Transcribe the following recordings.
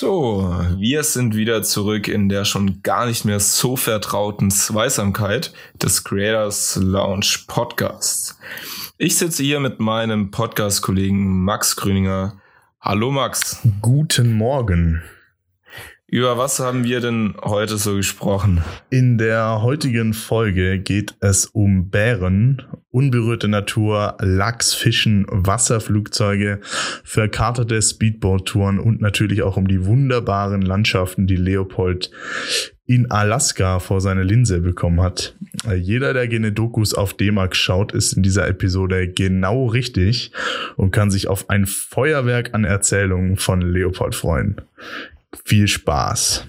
So, wir sind wieder zurück in der schon gar nicht mehr so vertrauten Zweisamkeit des Creators Lounge Podcasts. Ich sitze hier mit meinem Podcast-Kollegen Max Grüninger. Hallo Max. Guten Morgen. Über was haben wir denn heute so gesprochen? In der heutigen Folge geht es um Bären, unberührte Natur, Lachs, Fischen, Wasserflugzeuge, verkaterte Speedboat-Touren und natürlich auch um die wunderbaren Landschaften, die Leopold in Alaska vor seine Linse bekommen hat. Jeder, der gerne Dokus auf D-Mark schaut, ist in dieser Episode genau richtig und kann sich auf ein Feuerwerk an Erzählungen von Leopold freuen. Viel Spaß.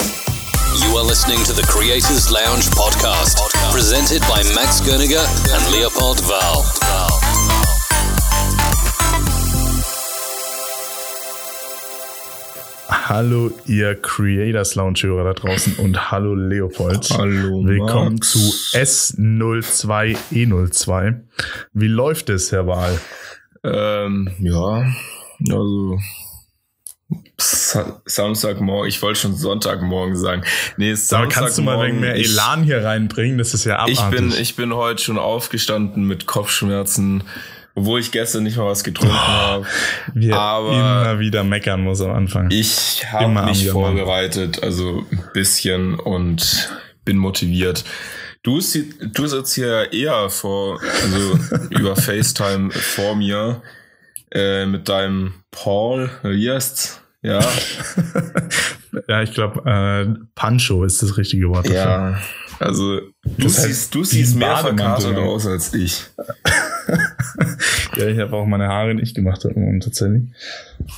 You are listening to the Creators Lounge podcast, presented by Max Gerniger and Leopold Val. Hallo, ihr Creators Lounge-Hörer da draußen und hallo Leopold. Hallo. Willkommen Max. zu S02E02. Wie läuft es, Herr Wahl? Ähm, ja, also Samstagmorgen, ich wollte schon Sonntagmorgen sagen. Nee, ist Aber kannst du mal wegen mehr Ich- Elan hier reinbringen? Das ist ja Ich abartig. bin, ich bin heute schon aufgestanden mit Kopfschmerzen, obwohl ich gestern nicht mal was getrunken habe. Wir aber- immer wieder meckern muss am Anfang. Ich habe mich vorbereitet, also ein bisschen und bin motiviert. Du, du sitzt hier eher vor, also über FaceTime vor mir äh, mit deinem Paul, wie heißt's? Ja, ja, ich glaube, äh, Pancho ist das richtige Wort. dafür. ja. Also du Das heißt, siehst, du siehst mehr verkatert aus als ich. ja ich habe auch meine Haare nicht gemacht tatsächlich.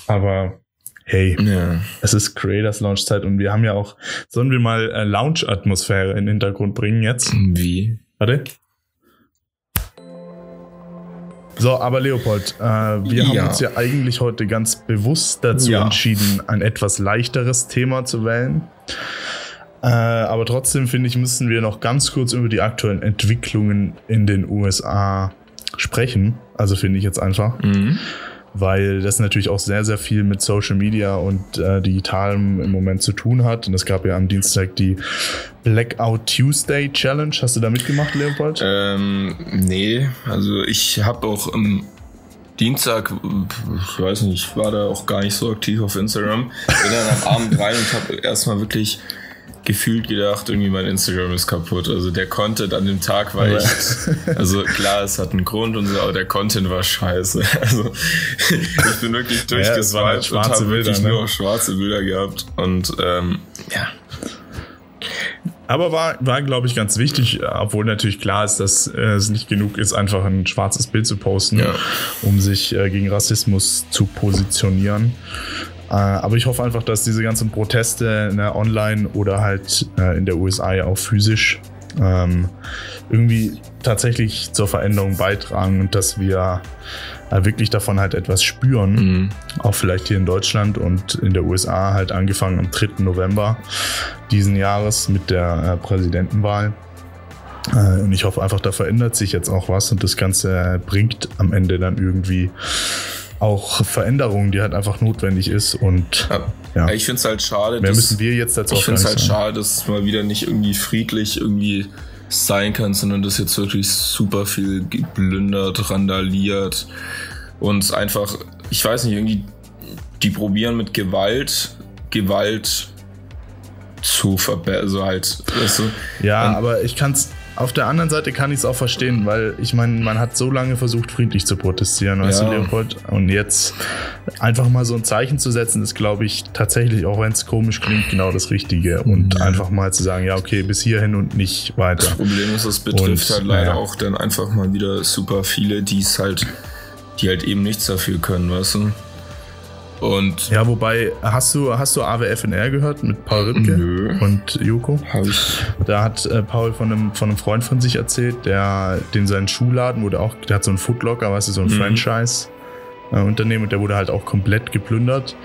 Aber hey, Ja. es ist Creators Lounge Zeit und wir haben ja auch, sollen wir mal äh, Lounge-Atmosphäre in den Hintergrund bringen jetzt? Wie? Warte. So, aber Leopold, äh, wir haben Ja. uns ja eigentlich heute ganz bewusst dazu Ja. entschieden, ein etwas leichteres Thema zu wählen. Äh, aber trotzdem finde ich, müssen wir noch ganz kurz über die aktuellen Entwicklungen in den USA sprechen. Also finde ich jetzt einfach, Mhm. Weil das natürlich auch sehr, sehr viel mit Social Media und äh, Digitalem im Moment zu tun hat. Und es gab ja am Dienstag die Blackout Tuesday Challenge. Hast du da mitgemacht, Leopold? Ähm, nee, also ich habe auch am Dienstag, ich weiß nicht, ich war da auch gar nicht so aktiv auf Instagram. Bin dann am Abend rein und habe erstmal wirklich gefühlt gedacht, irgendwie mein Instagram ist kaputt. Also der Content an dem Tag war echt, also klar, es hat einen Grund und so, aber der Content war scheiße. Also ich bin wirklich Ja, es waren halt durchgeswiped und habe wirklich ne? nur schwarze Bilder gehabt. Und ähm, ja, Aber war, war glaube ich, ganz wichtig, obwohl natürlich klar ist, dass äh, es nicht genug ist, einfach ein schwarzes Bild zu posten, Ja. um sich äh, gegen Rassismus zu positionieren. Äh, aber ich hoffe einfach, dass diese ganzen Proteste ne, online oder halt äh, in der USA auch physisch ähm, irgendwie tatsächlich zur Veränderung beitragen und dass wir äh, wirklich davon halt etwas spüren mhm. auch vielleicht hier in Deutschland und in der USA halt angefangen am 3. November diesen Jahres mit der äh, Präsidentenwahl. Äh, und ich hoffe einfach, da verändert sich jetzt auch was und das Ganze bringt am Ende dann irgendwie auch Veränderungen, die halt einfach notwendig ist. Und ja. Ja. Ich finde es halt schade, mehr dass- müssen wir jetzt dazu Ich finde es halt sagen. schade, dass es mal wieder nicht irgendwie friedlich irgendwie sein kann, sondern dass jetzt wirklich super viel geplündert, randaliert und einfach, ich weiß nicht, irgendwie, die probieren mit Gewalt, Gewalt zu verbessern, also halt, weißt du, Ja, aber ich kann es. Auf der anderen Seite kann ich es auch verstehen, weil ich meine, man hat so lange versucht, friedlich zu protestieren, weißt Ja. du, Leopold? Und jetzt einfach mal so ein Zeichen zu setzen, ist, glaube ich, tatsächlich, auch wenn es komisch klingt, genau das Richtige. Und einfach mal zu sagen, ja, okay, bis hierhin und nicht weiter. Das Problem ist, es betrifft Und, halt leider naja. auch dann einfach mal wieder super viele, die es halt, die halt eben nichts dafür können, weißt du? Und Ja, wobei, hast du, hast du AWFNR gehört mit Paul Ripke Nö. und Joko? ich Da hat äh, Paul von einem, von einem Freund von sich erzählt, der den seinen Schuhladen wurde auch, der hat so einen Footlocker, weißt du, so ein Mhm. Franchise. äh, Unternehmen und der wurde halt auch komplett geplündert.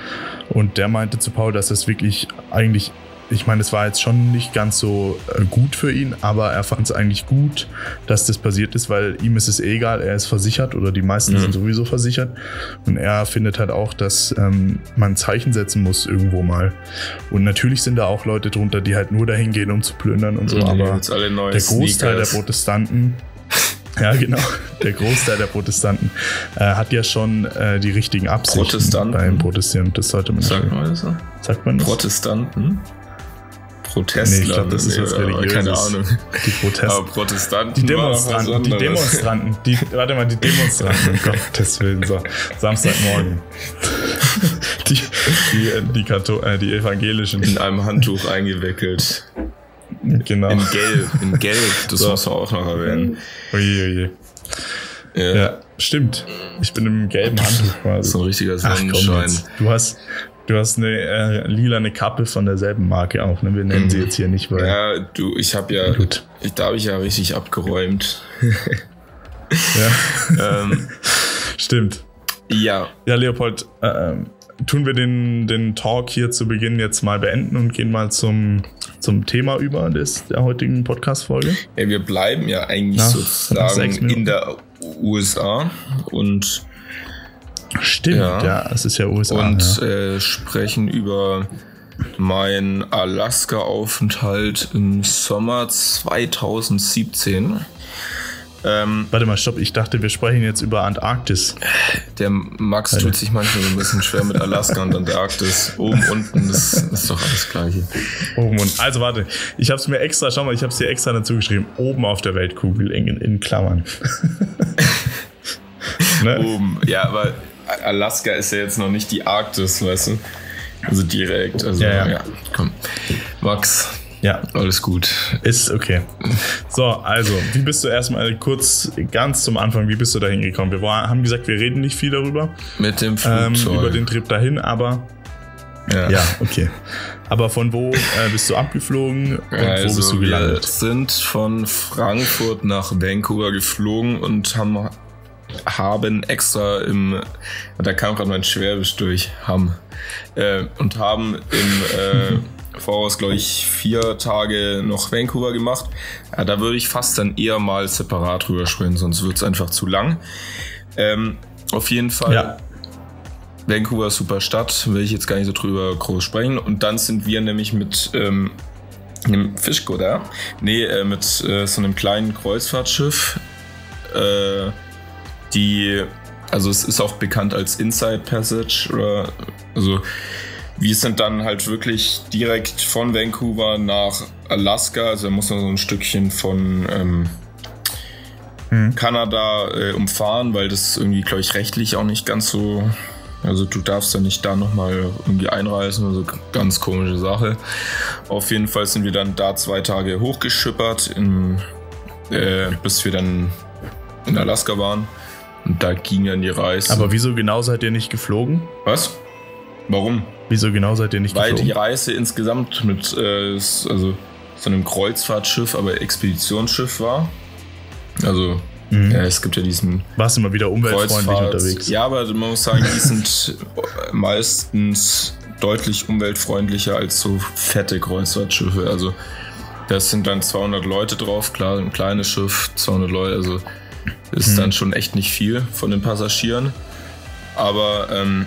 Und der meinte zu Paul, dass das wirklich eigentlich ich meine, es war jetzt schon nicht ganz so äh, gut für ihn, aber er fand es eigentlich gut, dass das passiert ist, weil ihm ist es eh egal, er ist versichert oder die meisten Mhm. sind sowieso versichert. Und er findet halt auch, dass ähm, man Zeichen setzen muss irgendwo mal. Und natürlich sind da auch Leute drunter, die halt nur dahin gehen, um zu plündern und so, Die aber der Großteil der Sneakers. Protestanten, ja genau, der Großteil der Protestanten äh, hat ja schon äh, die richtigen Absichten Protestanten? beim Protestieren. Das sollte man Sagt nicht. man das so? Sagt man das? Protestanten? Protestler? Nee, ich glaube, das ist was Nee, Religiöses. Keine Ahnung. Die Protest Aber Protestanten die Demonstranten, die. Demonstranten, die, warte mal, die Demonstranten, um Gottes Willen, so, Samstagmorgen. Die, die, die, Kato äh, die Evangelischen, In einem Handtuch eingewickelt. genau. In Gelb. In Gelb. Das So. muss man auch noch erwähnen. Oje, oje. Ja. Ja, stimmt. Ich bin im gelben Handtuch quasi. So ein richtiger Ach, komm Sonnenschein. jetzt. Du hast, du hast eine äh, lilane Kappe von derselben Marke auch, ne? Wir nennen sie jetzt hier nicht, weil. Mhm. Ja, du, ich habe ja, Gut. ich, da habe ich ja richtig abgeräumt. Ja, ähm, stimmt. ja, Ja, Leopold, äh, ähm, tun wir den, den Talk hier zu Beginn jetzt mal beenden und gehen mal zum, zum Thema über des, der heutigen Podcast-Folge. ja, wir bleiben ja eigentlich Nach- nach sozusagen Minuten. in der USA und, Stimmt, Ja. ja, es ist ja USA. und ja. äh, sprechen über meinen Alaska-Aufenthalt im Sommer 2017. Ähm, Warte mal, stopp, ich dachte, wir sprechen jetzt über Antarktis. der Max tut sich manchmal so ein bisschen schwer mit Alaska und Antarktis. Oben, unten, das ist doch alles gleiche. Oben und. Also warte, ich habe es mir extra, schau mal, ich habe es dir extra dazu geschrieben. Oben auf der Weltkugel in, in Klammern. ne? Oben, ja, aber Alaska ist ja jetzt noch nicht die Arktis, weißt du? Also direkt, also Ja, ja, ja. komm. Max, Ja, alles gut. ist okay. So, also, wie bist du erstmal kurz ganz zum Anfang, wie bist du da hingekommen? Wir war, haben gesagt, wir reden nicht viel darüber, Mit dem ähm, Flugzeug. über den Trip dahin, aber ja. ja, okay. Aber von wo äh, bist du abgeflogen und wo bist du wir gelandet? sind von Frankfurt nach Vancouver geflogen und haben, haben extra im, da kam gerade mein Schwäbisch durch, haben, äh, und haben im äh, Voraus, glaube ich, vier Tage noch Vancouver gemacht. Ja, da würde ich fast dann eher mal separat drüber sprechen, sonst wird es einfach zu lang. Ähm, auf jeden Fall. Ja, Vancouver super Stadt, will ich jetzt gar nicht so drüber groß sprechen. Und dann sind wir nämlich mit ähm, einem Fischko da. Nee, äh, mit äh, so einem kleinen Kreuzfahrtschiff. Äh, die, also es ist auch bekannt als Inside Passage. Oder, also wir sind dann halt wirklich direkt von Vancouver nach Alaska. Also da muss man so ein Stückchen von ähm, Kanada äh, umfahren, weil das irgendwie, glaube ich, rechtlich auch nicht ganz so. Also du darfst ja nicht da nochmal irgendwie einreisen, also ganz komische Sache. Auf jeden Fall sind wir dann da zwei Tage hochgeschippert, in, äh, bis wir dann in Alaska waren. Und da ging dann die Reise. aber wieso genau seid ihr nicht geflogen? Was? Warum? Wieso genau seid ihr nicht Weil die geflogen? Reise insgesamt mit äh, also so einem Kreuzfahrtschiff, aber Expeditionsschiff war. Also Mhm. ja, es gibt ja diesen Warst mal wieder umweltfreundlich unterwegs? Ja, aber man muss sagen, die sind meistens deutlich umweltfreundlicher als so fette Kreuzfahrtschiffe. Also das sind dann 200 Leute drauf, klar, ein kleines Schiff, 200 Leute, also ist dann schon echt nicht viel von den Passagieren. Aber ähm,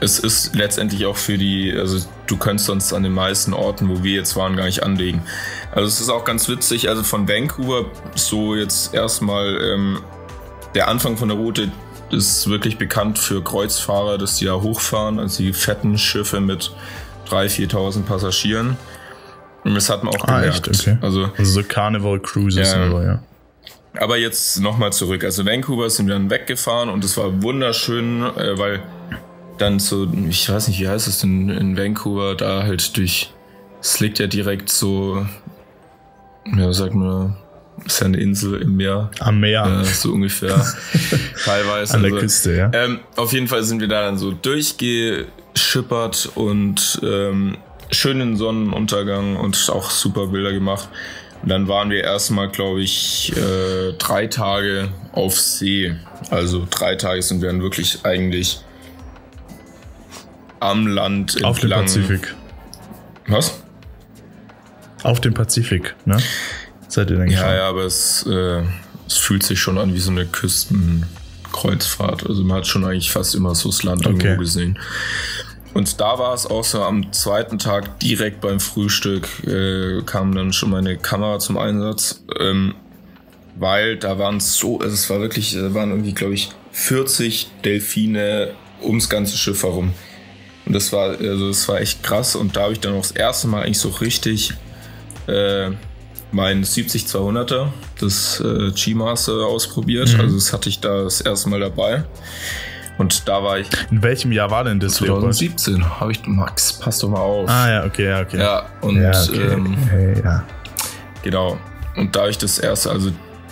es ist letztendlich auch für die, also du könntest sonst an den meisten Orten, wo wir jetzt waren, gar nicht anlegen. Also es ist auch ganz witzig, also von Vancouver so jetzt erstmal ähm, der Anfang von der Route ist wirklich bekannt für Kreuzfahrer, dass die da hochfahren, also die fetten Schiffe mit 3.000, 4.000 Passagieren. Und das hat man auch Ah, gemerkt. echt? Okay. Also Also so Carnival Cruises oder so, ja. Aber jetzt nochmal zurück. Also Vancouver sind wir dann weggefahren und es war wunderschön, äh, weil dann so, ich weiß nicht, wie heißt es denn in Vancouver, da halt durch, es liegt ja direkt so, ja, sag mal, ist ja eine Insel im Meer, Am Meer, äh, so ungefähr, teilweise. an der Also, Küste, ja. ähm, auf jeden Fall sind wir da dann so durchgeschippert und ähm, schönen Sonnenuntergang und auch super Bilder gemacht. Und dann waren wir erstmal, glaube ich, äh, drei Tage auf See. Also drei Tage sind wir dann wirklich eigentlich am Land Auf dem entlang. Pazifik. Was? Auf dem Pazifik, ne? Seid ihr denn Ja, ja, aber es, äh, es fühlt sich schon an wie so eine Küstenkreuzfahrt. Also man hat schon eigentlich fast immer so das Land Okay. irgendwo gesehen. Und da war es auch so am zweiten Tag direkt beim Frühstück äh, kam dann schon meine Kamera zum Einsatz, ähm, weil da waren so, also es war wirklich, da waren irgendwie, glaube ich, 40 Delfine ums ganze Schiff herum. Und das war, also das war echt krass. Und da habe ich dann auch das erste Mal eigentlich so richtig äh, mein 70-200er, das äh, G-Master ausprobiert. Mhm. Also das hatte ich da das erste Mal dabei. Und da war ich In welchem Jahr war denn das, Leopold? 2017. Habe ich, Max, pass doch mal auf. Ah, ja, okay, ja, okay. Ja, und ja, okay. ähm, hey, ja. Genau. Und da ich das erste, also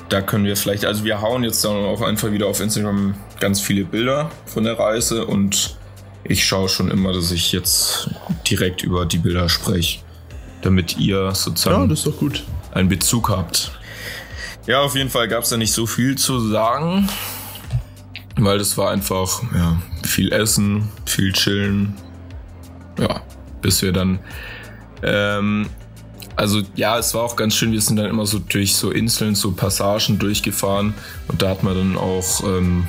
da können wir vielleicht, also wir hauen jetzt dann auch einfach wieder auf Instagram ganz viele Bilder von der Reise und ich schaue schon immer, dass ich jetzt direkt über die Bilder spreche, damit ihr ja, sozusagen das ist doch gut. einen Bezug habt. Ja, auf jeden Fall gab es da nicht so viel zu sagen, weil das war einfach ja, viel Essen, viel Chillen. Ja, bis wir dann. Ähm, also ja, es war auch ganz schön. Wir sind dann immer so durch so Inseln, so Passagen durchgefahren und da hat man dann auch. Ähm,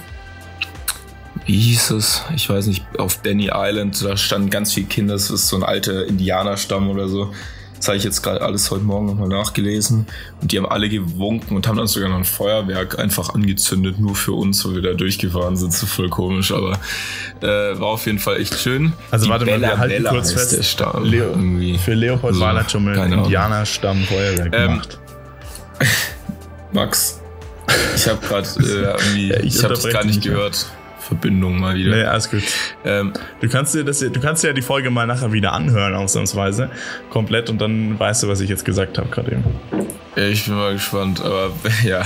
wie hieß es? Ich weiß nicht, auf Benny Island, da standen ganz viele Kinder, das ist so ein alter Indianerstamm oder so. Das habe ich jetzt gerade alles heute Morgen nochmal nachgelesen. Und die haben alle gewunken und haben dann sogar noch ein Feuerwerk einfach angezündet, nur für uns, wo wir da durchgefahren sind. So voll komisch, aber äh, war auf jeden Fall echt schön. Also Die warte mal, wir Bella halten Bella kurz fest. Leo, irgendwie. Für Leopold Also, Wahler schon mal ein. Indianerstamm Feuerwerk Ähm, gemacht. Max, ich habe gerade äh, irgendwie, Ja, ich ich, habe unterbreche gar nicht gehört. Verbindung mal wieder. Nee, alles gut. Ähm, Du kannst, dir das, du kannst dir ja die Folge mal nachher wieder anhören, ausnahmsweise. Komplett und dann weißt du, was ich jetzt gesagt habe gerade eben. Ich bin mal gespannt, aber ja.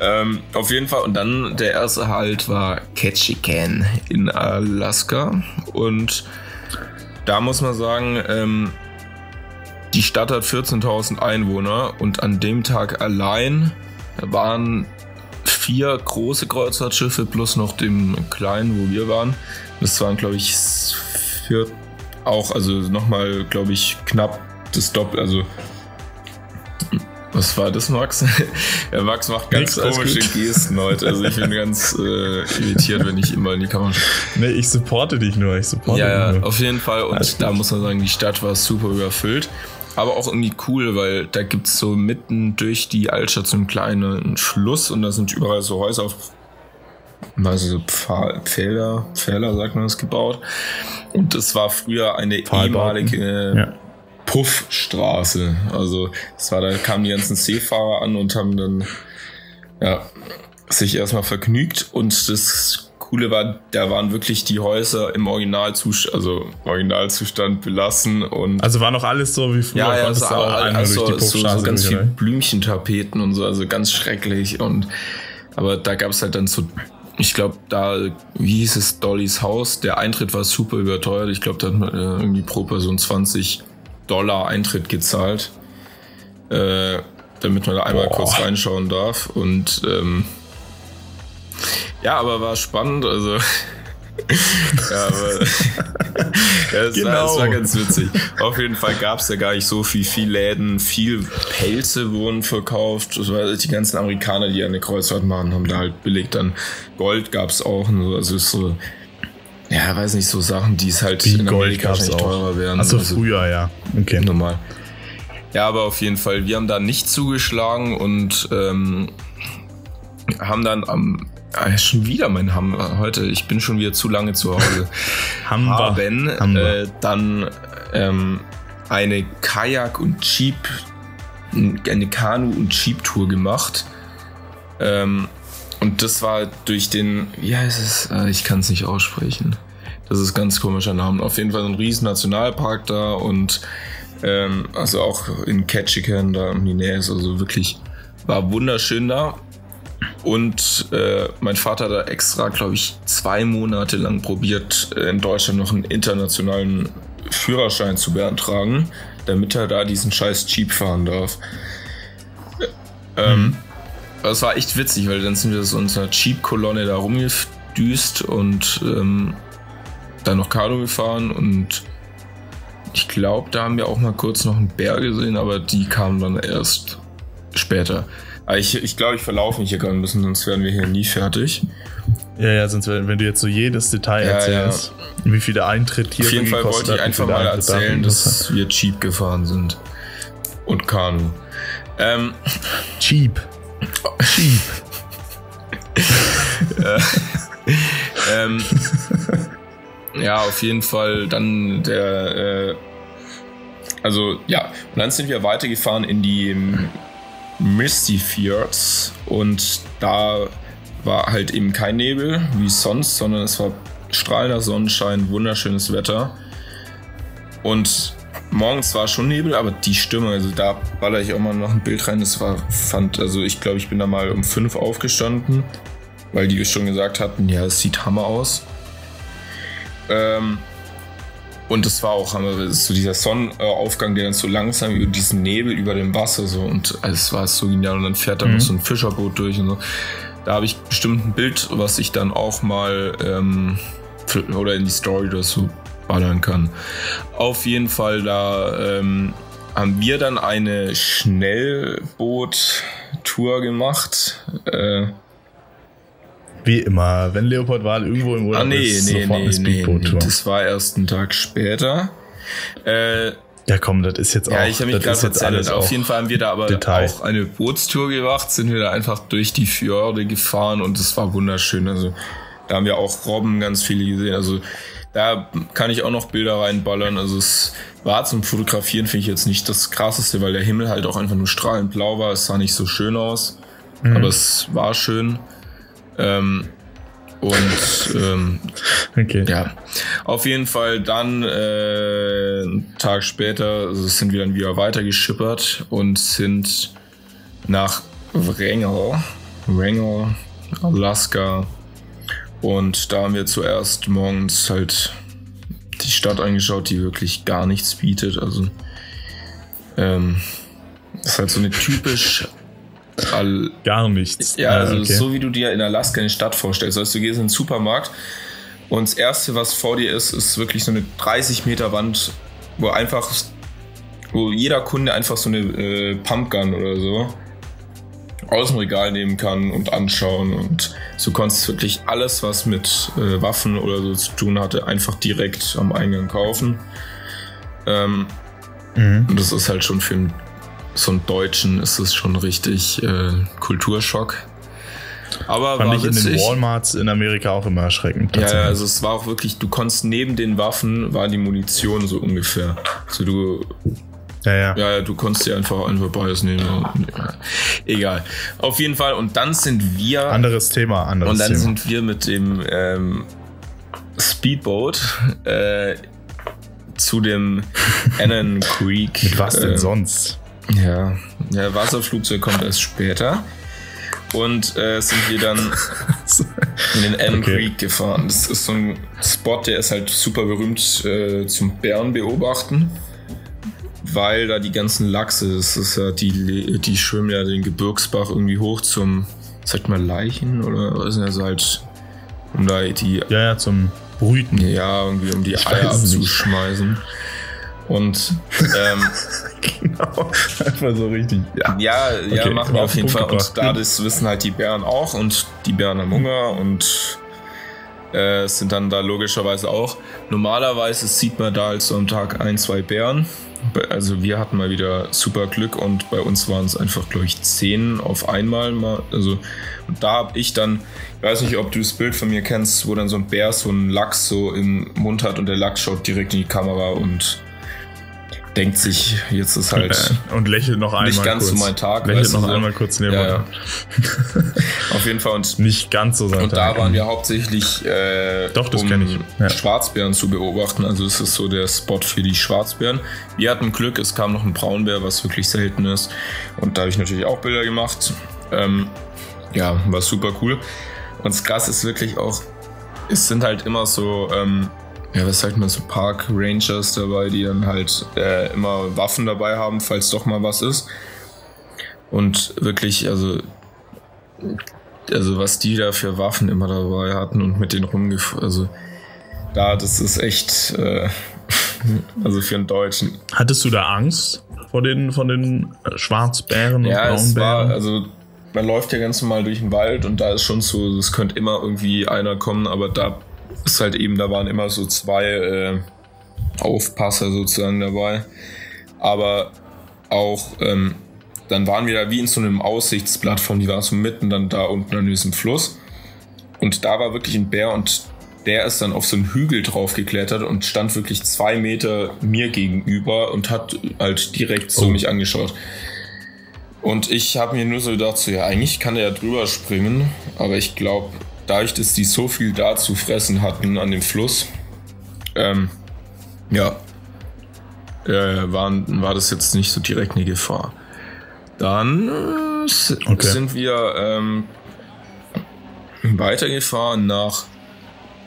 ähm, auf jeden Fall. Und dann der erste Halt war Ketchikan in Alaska. Und da muss man sagen, ähm, die Stadt hat 14.000 Einwohner und an dem Tag allein waren vier große Kreuzfahrtschiffe plus noch dem kleinen, wo wir waren. Das waren, glaube ich, vier, auch, also nochmal, glaube ich, knapp das Doppel, also was war das, Max? ja, Max macht ganz alles komische gut. Gesten heute. Also ich bin ganz äh, irritiert, wenn ich immer in die Kamera schaue. Nee, ich supporte dich nur. Ich supporte Ja, dich ja, nur. auf jeden Fall. Alles Und da gut. muss man sagen, die Stadt war super überfüllt. Aber auch irgendwie cool, weil da gibt's so mitten durch die Altstadt so einen kleinen Fluss und da sind überall so Häuser auf also so Pfahl, Pfähler, Pfähler sagt man das gebaut. Und das war früher eine ehemalige Ja. Puffstraße. Also es war, da kamen die ganzen Seefahrer an und haben dann ja, sich erstmal vergnügt. Und das Coole war, da waren wirklich die Häuser im Originalzustand, also Originalzustand belassen und Also war noch alles so wie früher. ja, ja, also, durch die so, so ganz viel? Blümchentapeten und so, also ganz schrecklich. Und aber da gab es halt dann so, ich glaube, da, wie hieß es, Dollys Haus, der Eintritt war super überteuert. Ich glaube, da hat man äh, irgendwie pro Person 20 Dollar Eintritt gezahlt, äh, damit man da einmal Boah. kurz reinschauen darf. Und ähm, ja, aber war spannend, also. ja, aber. ja, es, war, Genau. es war ganz witzig. Auf jeden Fall gab es ja gar nicht so viel, viel Läden, viel Pelze wurden verkauft. Das war die ganzen Amerikaner, die eine Kreuzfahrt machen, haben da halt billig dann Gold gab es auch. so. Also ist so, ja, weiß nicht, so Sachen, die es halt Wie in Gold Amerika wahrscheinlich auch. teurer wären. Achso, Also- früher, ja. Okay. normal. Ja, aber auf jeden Fall, wir haben da nicht zugeschlagen und ähm, haben dann am ah, schon wieder mein Hammer heute. Ich bin schon wieder zu lange zu Hause. Wir. haben Haben wir. äh, dann ähm, eine Kajak und Jeep, eine Kanu und Jeep Tour gemacht. Ähm, und das war durch den, wie heißt es? Äh, Ich kann es nicht aussprechen. Das ist ganz komischer Name. Auf jeden Fall ein riesen Nationalpark da und ähm, also auch in Ketchikan da in die Nähe ist also wirklich war wunderschön da. Und äh, mein Vater hat da extra, glaube ich, zwei Monate lang probiert, äh, in Deutschland noch einen internationalen Führerschein zu beantragen, damit er da diesen scheiß Jeep fahren darf. Ähm, Das war echt witzig, weil dann sind wir so in unserer Jeep-Kolonne da rumgedüst und ähm, dann noch Kanu gefahren und glaube, da haben wir auch mal kurz noch einen Bär gesehen, aber die kamen dann erst später. Aber ich, ich glaube, ich verlaufe mich hier gerade ein bisschen, sonst werden wir hier nie fertig. Ja, ja, sonst wenn, wenn du jetzt so jedes Detail ja, erzählst, ja. wie viel der Eintritt hier Auf jeden Fall wollte ich einfach mal erzählen, dass wir cheap gefahren sind. Und Kanu. Ähm, cheap. Cheap. äh, ähm, ja, auf jeden Fall dann der, äh, also ja, und dann sind wir weitergefahren in die Misty Fjords und da war halt eben kein Nebel wie sonst, sondern es war strahlender Sonnenschein, wunderschönes Wetter. Und morgens war schon Nebel, aber die Stimmung, also da baller ich auch mal noch ein Bild rein, das war, fand, also ich glaube, ich bin da mal um fünf aufgestanden, weil die schon gesagt hatten, ja, es sieht Hammer aus. Ähm, und es war auch so dieser Sonnenaufgang, der dann so langsam über diesen Nebel über dem Wasser so und es war so genial und dann fährt da mhm. noch so ein Fischerboot durch und so. Da habe ich bestimmt ein Bild, was ich dann auch mal ähm, oder in die Story oder so ballern kann. Auf jeden Fall da ähm, haben wir dann eine Schnellboot-Tour gemacht. Äh, wie immer, wenn Leopold Wahl irgendwo im Urlaub ah, nee, ist, nee, sofort nee, eine Speedboot-Tour. Nee, das war erst einen Tag später. Äh, ja, komm, das ist jetzt auch. Ja, ich habe mich gerade erzählt. Auf jeden Fall haben wir da aber Detail. auch eine Bootstour gemacht, sind wir da einfach durch die Fjorde gefahren und es war wunderschön. Also da haben wir auch Robben ganz viele gesehen. Also da kann ich auch noch Bilder reinballern. Also es war zum Fotografieren, finde ich jetzt nicht das krasseste, weil der Himmel halt auch einfach nur strahlend blau war. Es sah nicht so schön aus, mhm. aber es war schön. Ähm, und ähm, okay. ja, auf jeden Fall dann äh, einen Tag später sind wir dann wieder weiter geschippert und sind nach Wrangell, Wrangell, Alaska. Und da haben wir zuerst morgens halt die Stadt angeschaut, die wirklich gar nichts bietet. Also ähm, ist halt so eine typisch All Gar nichts. Ja, also okay. so wie du dir in Alaska eine Stadt vorstellst. Also du gehst in den Supermarkt und das Erste, was vor dir ist, ist wirklich so eine 30 Meter Wand, wo einfach, wo jeder Kunde einfach so eine äh, Pumpgun oder so aus dem Regal nehmen kann und anschauen. Und du konntest wirklich alles, was mit äh, Waffen oder so zu tun hatte, einfach direkt am Eingang kaufen. Ähm, mhm. Und das ist halt schon für einen so einen Deutschen ist es schon richtig äh, Kulturschock. Aber Fand war ich in den Walmarts in Amerika auch immer erschreckend. Ja, ja, also es war auch wirklich, du konntest neben den Waffen war die Munition so ungefähr. Also du ja, ja. Ja, du konntest dir einfach einfach beides nehmen. Egal. Auf jeden Fall. Und dann sind wir. Anderes Thema, anderes Und dann Thema. sind wir mit dem ähm, Speedboat äh, zu dem Annan Creek. mit was denn äh, sonst? Ja, der Wasserflugzeug kommt erst später. Und äh, sind wir dann in den Elm okay. Creek gefahren. Das ist so ein Spot, der ist halt super berühmt äh, zum Bären beobachten. Weil da die ganzen Lachse, das ist ja die, die schwimmen ja den Gebirgsbach irgendwie hoch zum, sag mal, Leichen oder was ist das halt, um da die. Ja, ja, zum Brüten. Ja, irgendwie um die ich Eier abzuschmeißen. Und ähm, genau, einfach so richtig. Ja, ja, okay, ja machen wir auf jeden Fall. Und da das wissen halt die Bären auch und die Bären haben Hunger und äh, sind dann da logischerweise auch. Normalerweise sieht man da halt so am Tag ein, zwei Bären. Also wir hatten mal wieder super Glück und bei uns waren es einfach, glaube ich, zehn auf einmal mal. Also und da habe ich dann, ich weiß nicht, ob du das Bild von mir kennst, wo dann so ein Bär so einen Lachs so im Mund hat und der Lachs schaut direkt in die Kamera und denkt sich, jetzt ist halt und lächelt noch einmal nicht ganz kurz. so mein Tag. Lächelt noch so. einmal kurz neben ja, ja. Auf jeden Fall und nicht ganz so sein Und Tag. da waren wir hauptsächlich äh, Doch, das um ich. Ja. Schwarzbären zu beobachten. Also es ist so der Spot für die Schwarzbären. Wir hatten Glück, es kam noch ein Braunbär, was wirklich selten ist. Und da habe ich natürlich auch Bilder gemacht. Ähm, ja, war super cool. Und das Krass ist wirklich auch, es sind halt immer so ähm, ja, was sagt man so, Park Rangers dabei, die dann halt äh, immer Waffen dabei haben, falls doch mal was ist. Und wirklich, also, also was die da für Waffen immer dabei hatten und mit denen rumgefahren, also da, das ist echt, äh, Also für einen Deutschen. Hattest du da Angst vor den, von den Schwarzbären und Ja, es war, Braunbären? also man läuft ja ganz normal durch den Wald und da ist schon so, es könnte immer irgendwie einer kommen, aber da ist halt eben, da waren immer so zwei äh, Aufpasser sozusagen dabei. Aber auch, ähm, dann waren wir da wie in so einem Aussichtsplattform, die war so mitten dann da unten an diesem Fluss. Und da war wirklich ein Bär und der ist dann auf so einen Hügel drauf geklettert und stand wirklich zwei Meter mir gegenüber und hat halt direkt so Oh. mich angeschaut. Und ich habe mir nur so gedacht, so, ja, eigentlich kann der ja drüber springen, aber ich glaube, dadurch, dass die so viel da zu fressen hatten an dem Fluss, ähm, ja, äh, waren, war das jetzt nicht so direkt eine Gefahr. Dann äh, Okay. sind wir ähm, weitergefahren nach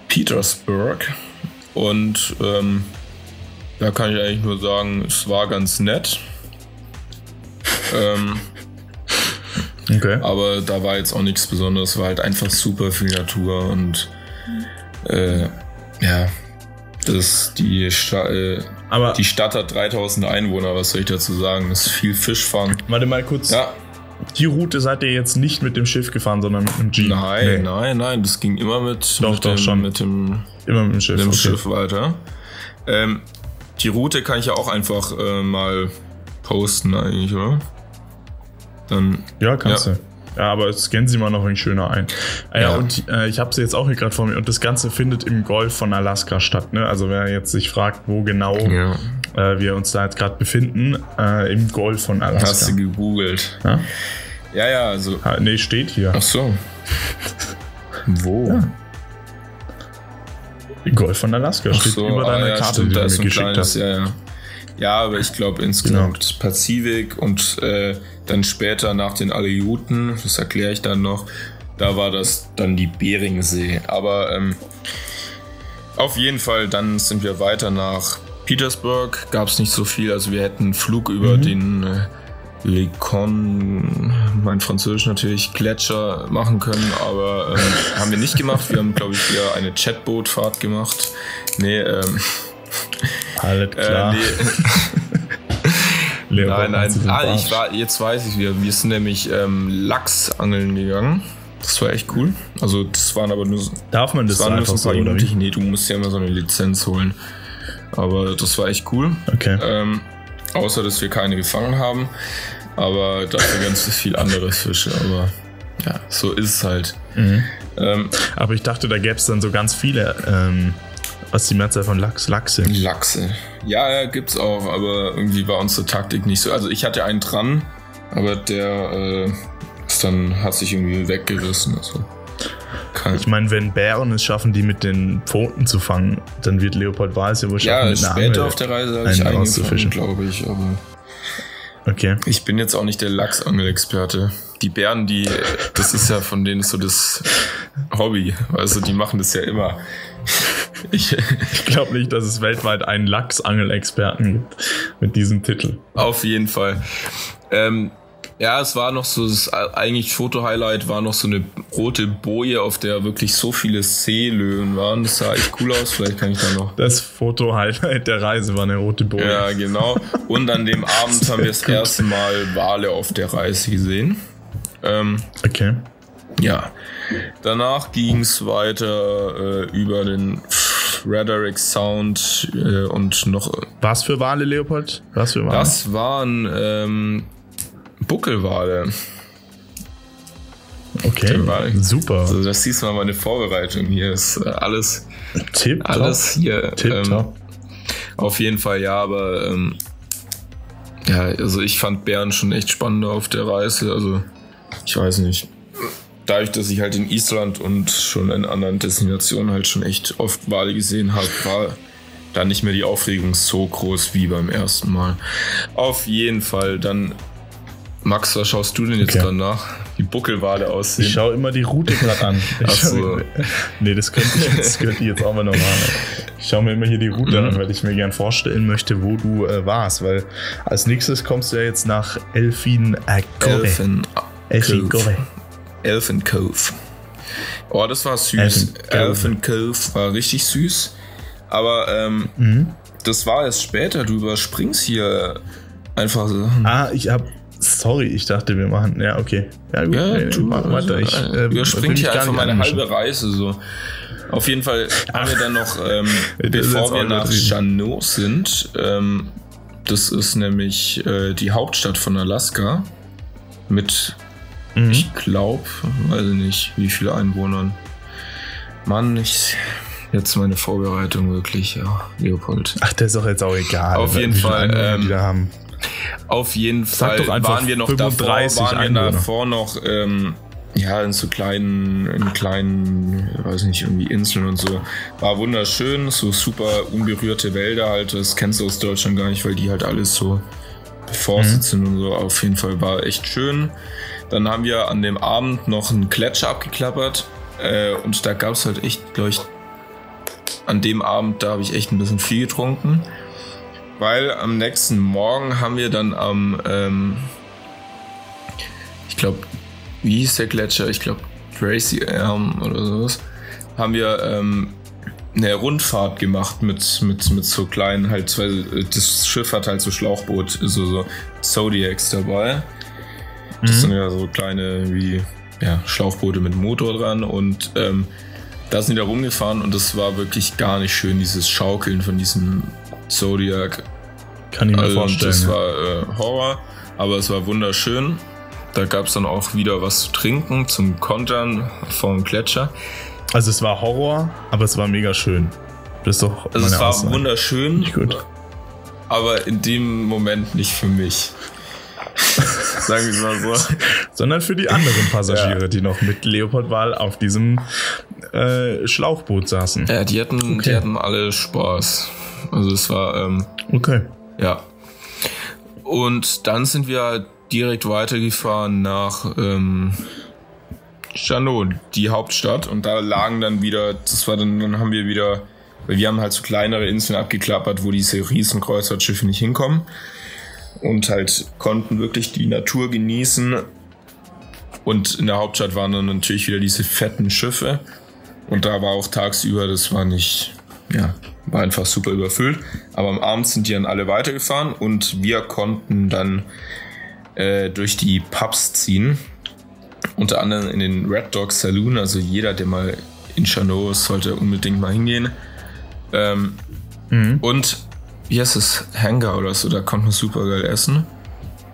Petersburg und ähm, da kann ich eigentlich nur sagen, es war ganz nett. Ähm, Okay. aber da war jetzt auch nichts Besonderes, war halt einfach super viel Natur und äh, ja, das, die, Sta äh, Aber die Stadt hat 3000 Einwohner, was soll ich dazu sagen? Das ist viel Fischfang. warte mal kurz. Ja, Die Route seid ihr jetzt nicht mit dem Schiff gefahren, sondern mit dem Jeep. nein, Nee, nein, nein, das ging immer mit, Doch, mit, doch, dem, schon. mit dem, Immer mit dem Schiff. dem okay. Schiff weiter. Ähm, die Route kann ich ja auch einfach äh, mal posten eigentlich, oder? Dann Ja, kannst Ja. du. Ja, aber scannen sie mal noch ein schöner ein. Ah, ja, und äh, ich habe sie jetzt auch hier gerade vor mir. Und das Ganze findet im Golf von Alaska statt. Ne? Also wer jetzt sich fragt, wo genau ja. äh, wir uns da jetzt gerade befinden, äh, im Golf von hast Alaska. du gegoogelt. Ja? Ja, ja, also. Ah, nee, steht hier. Ach so. Wo? Ja. Golf von Alaska Ach steht so, über ah, deiner ja, Karte, stimmt, die du mir geschickt kleines, hast. ja, ja. Ja, aber ich glaube insgesamt Genau. Pazifik und äh, dann später nach den Aleuten, das erkläre ich dann noch, da war das dann die Beringsee. Aber ähm, auf jeden Fall, dann sind wir weiter nach Petersburg. Gab es nicht so viel, also wir hätten einen Flug über Mhm. den äh, Lecon, mein Französisch natürlich, Gletscher machen können, aber ähm, haben wir nicht gemacht. Wir haben, glaube ich, wieder eine Chatbootfahrt gemacht. Nee, ähm, Alles äh, klar. nee, Leopold nein, nein. Ah, ich war, jetzt weiß ich wieder. Wir sind nämlich ähm, Lachsangeln gegangen. Das war echt cool. Also, das waren aber nur, so- Darf man das, das waren nur so so, ein paar Minuten. wie? Nee, du musst ja immer so eine Lizenz holen. Aber das war echt cool. Okay. Ähm, außer, dass wir keine gefangen haben. Aber dafür ganz viel andere Fische. Aber ja, so ist es halt. Mhm. Ähm, Aber ich dachte, da gäbe es dann so ganz viele, ähm, was die Mehrzahl von Lachs, Lachse. Lachse. Ja, gibt's auch, aber irgendwie war unsere Taktik nicht so. Also ich hatte einen dran, aber der äh, ist dann hat sich irgendwie weggerissen. Also Ich meine, wenn Bären es schaffen, die mit den Pfoten zu fangen, dann wird Leopold Weiß ja wohl schaffen, ja, mit einer später Angel. auf der Reise habe ich einen glaube ich. Aber Okay. ich bin jetzt auch nicht der Lachsangelexperte. Die Bären, die, das ist ja von denen so das Hobby. Also die machen das ja immer. Ich, Ich glaube nicht, dass es weltweit einen Lachsangelexperten gibt mit diesem Titel. Auf jeden Fall. Ähm, ja, es war noch so, das eigentlich Foto-Highlight war noch so eine rote Boje, auf der wirklich so viele Seelöwen waren. Das sah echt cool aus. Vielleicht kann ich da noch. Das Foto-Highlight der Reise war eine rote Boje. Ja, genau. Und an dem Abend haben wir das gut. erste Mal Wale auf der Reise gesehen. Ähm, Okay. ja. Danach ging es weiter äh, über den Frederick Sound äh, und noch Was für Wale, Leopold? Was für Wale? Das waren ähm, Buckelwale. Okay. Super. Also das siehst du mal meine Vorbereitung hier. Ist äh, alles, Tipp. alles hier. Tipp ähm, top. auf jeden Fall ja, aber ähm, ja, also ich fand Bären schon echt spannender auf der Reise. Also ich weiß nicht. Dadurch, dass ich halt in Island und schon in anderen Destinationen halt schon echt oft Wale gesehen habe, war da nicht mehr die Aufregung so groß wie beim ersten Mal. Auf jeden Fall dann. Max, was schaust du denn jetzt Okay. gerade nach? Wie Buckelwale aussehen? Ich schaue immer die Route gerade an. Ich Ach schau- so. Nee, das könnte ich jetzt, könnte ich jetzt auch mal nochmal. Ich schaue mir immer hier die Route Mhm. an, weil ich mir gern vorstellen möchte, wo du äh, warst. Weil als nächstes kommst du ja jetzt nach Elfin äh, Cove. Elfen, Elfin Cove. Oh, das war süß. Elfen Cove. War richtig süß. Aber ähm, Mhm. das war erst später. Du überspringst hier einfach so. Ah, ich hab. Sorry, ich dachte, wir machen. Ja, okay. Ja, gut. Ja, nee, du, mach weiter. Ich, äh, äh, überspringt hier einfach meine einmischen. halbe Reise so. Auf jeden Fall haben wir dann noch, ähm, bevor wir nach. Chanot sind, ähm, das ist nämlich äh, die Hauptstadt von Alaska mit, Mhm. ich glaube, weiß ich nicht, wie viele Einwohnern. Mann, ich jetzt meine Vorbereitung wirklich, ja, Leopold. Ach, das ist doch jetzt auch egal. Auf jeden Fall, Einwohner ähm, die da haben. Auf jeden Sag Fall doch einfach waren wir noch 35 davor, waren wir Einwohner. davor noch ähm, ja in so kleinen, in kleinen, weiß nicht, irgendwie Inseln und so. War wunderschön, so super unberührte Wälder halt. Das kennst du aus Deutschland gar nicht, weil die halt alles so beforstet Mhm. sind und so. Auf jeden Fall war echt schön. Dann haben wir an dem Abend noch einen Gletscher abgeklappert äh, und da gab es halt echt, glaube ich, an dem Abend, da habe ich echt ein bisschen viel getrunken. Weil am nächsten Morgen haben wir dann am, ähm, ich glaube, wie hieß der Gletscher? Ich glaube, Tracy Elm oder sowas. Haben wir ähm, eine Rundfahrt gemacht mit, mit, mit so kleinen, halt zwei, das Schiff hat halt so Schlauchboot, so, so Zodiacs dabei. Das sind ja so kleine wie ja, Schlauchboote mit Motor dran und ähm, da sind die da rumgefahren und das war wirklich gar nicht schön, dieses Schaukeln von diesem Zodiac. Kann ich mir Also, vorstellen. das ja. war äh, Horror, aber es war wunderschön. Da gab es dann auch wieder was zu trinken zum Kontern vom Gletscher. Also es war Horror, aber es war mega schön. Das ist doch Also es war Aussage. wunderschön, Nicht gut. aber in dem Moment nicht für mich. Sagen wir es mal so. Sondern für die anderen Passagiere, die noch mit Leopoldwahl auf diesem äh, Schlauchboot saßen. Ja, die hatten, die Okay. hatten alle Spaß. Also es war, ähm, Okay. ja. Und dann sind wir direkt weitergefahren nach ähm, die Hauptstadt. Und da lagen dann wieder, das war dann, dann haben wir wieder, weil wir haben halt so kleinere Inseln abgeklappert, wo diese riesen Kreuzfahrtschiffe nicht hinkommen. Und halt konnten wirklich die Natur genießen. Und in der Hauptstadt waren dann natürlich wieder diese fetten Schiffe. Und da war auch tagsüber, das war nicht, ja, war einfach super überfüllt. Aber am Abend sind die dann alle weitergefahren und wir konnten dann äh, durch die Pubs ziehen. Unter anderem in den Red Dog Saloon. Also jeder, der mal in Chanot ist, sollte unbedingt mal hingehen. Ähm, Und wie heißt es? Hangar oder so, da konnte man super geil essen.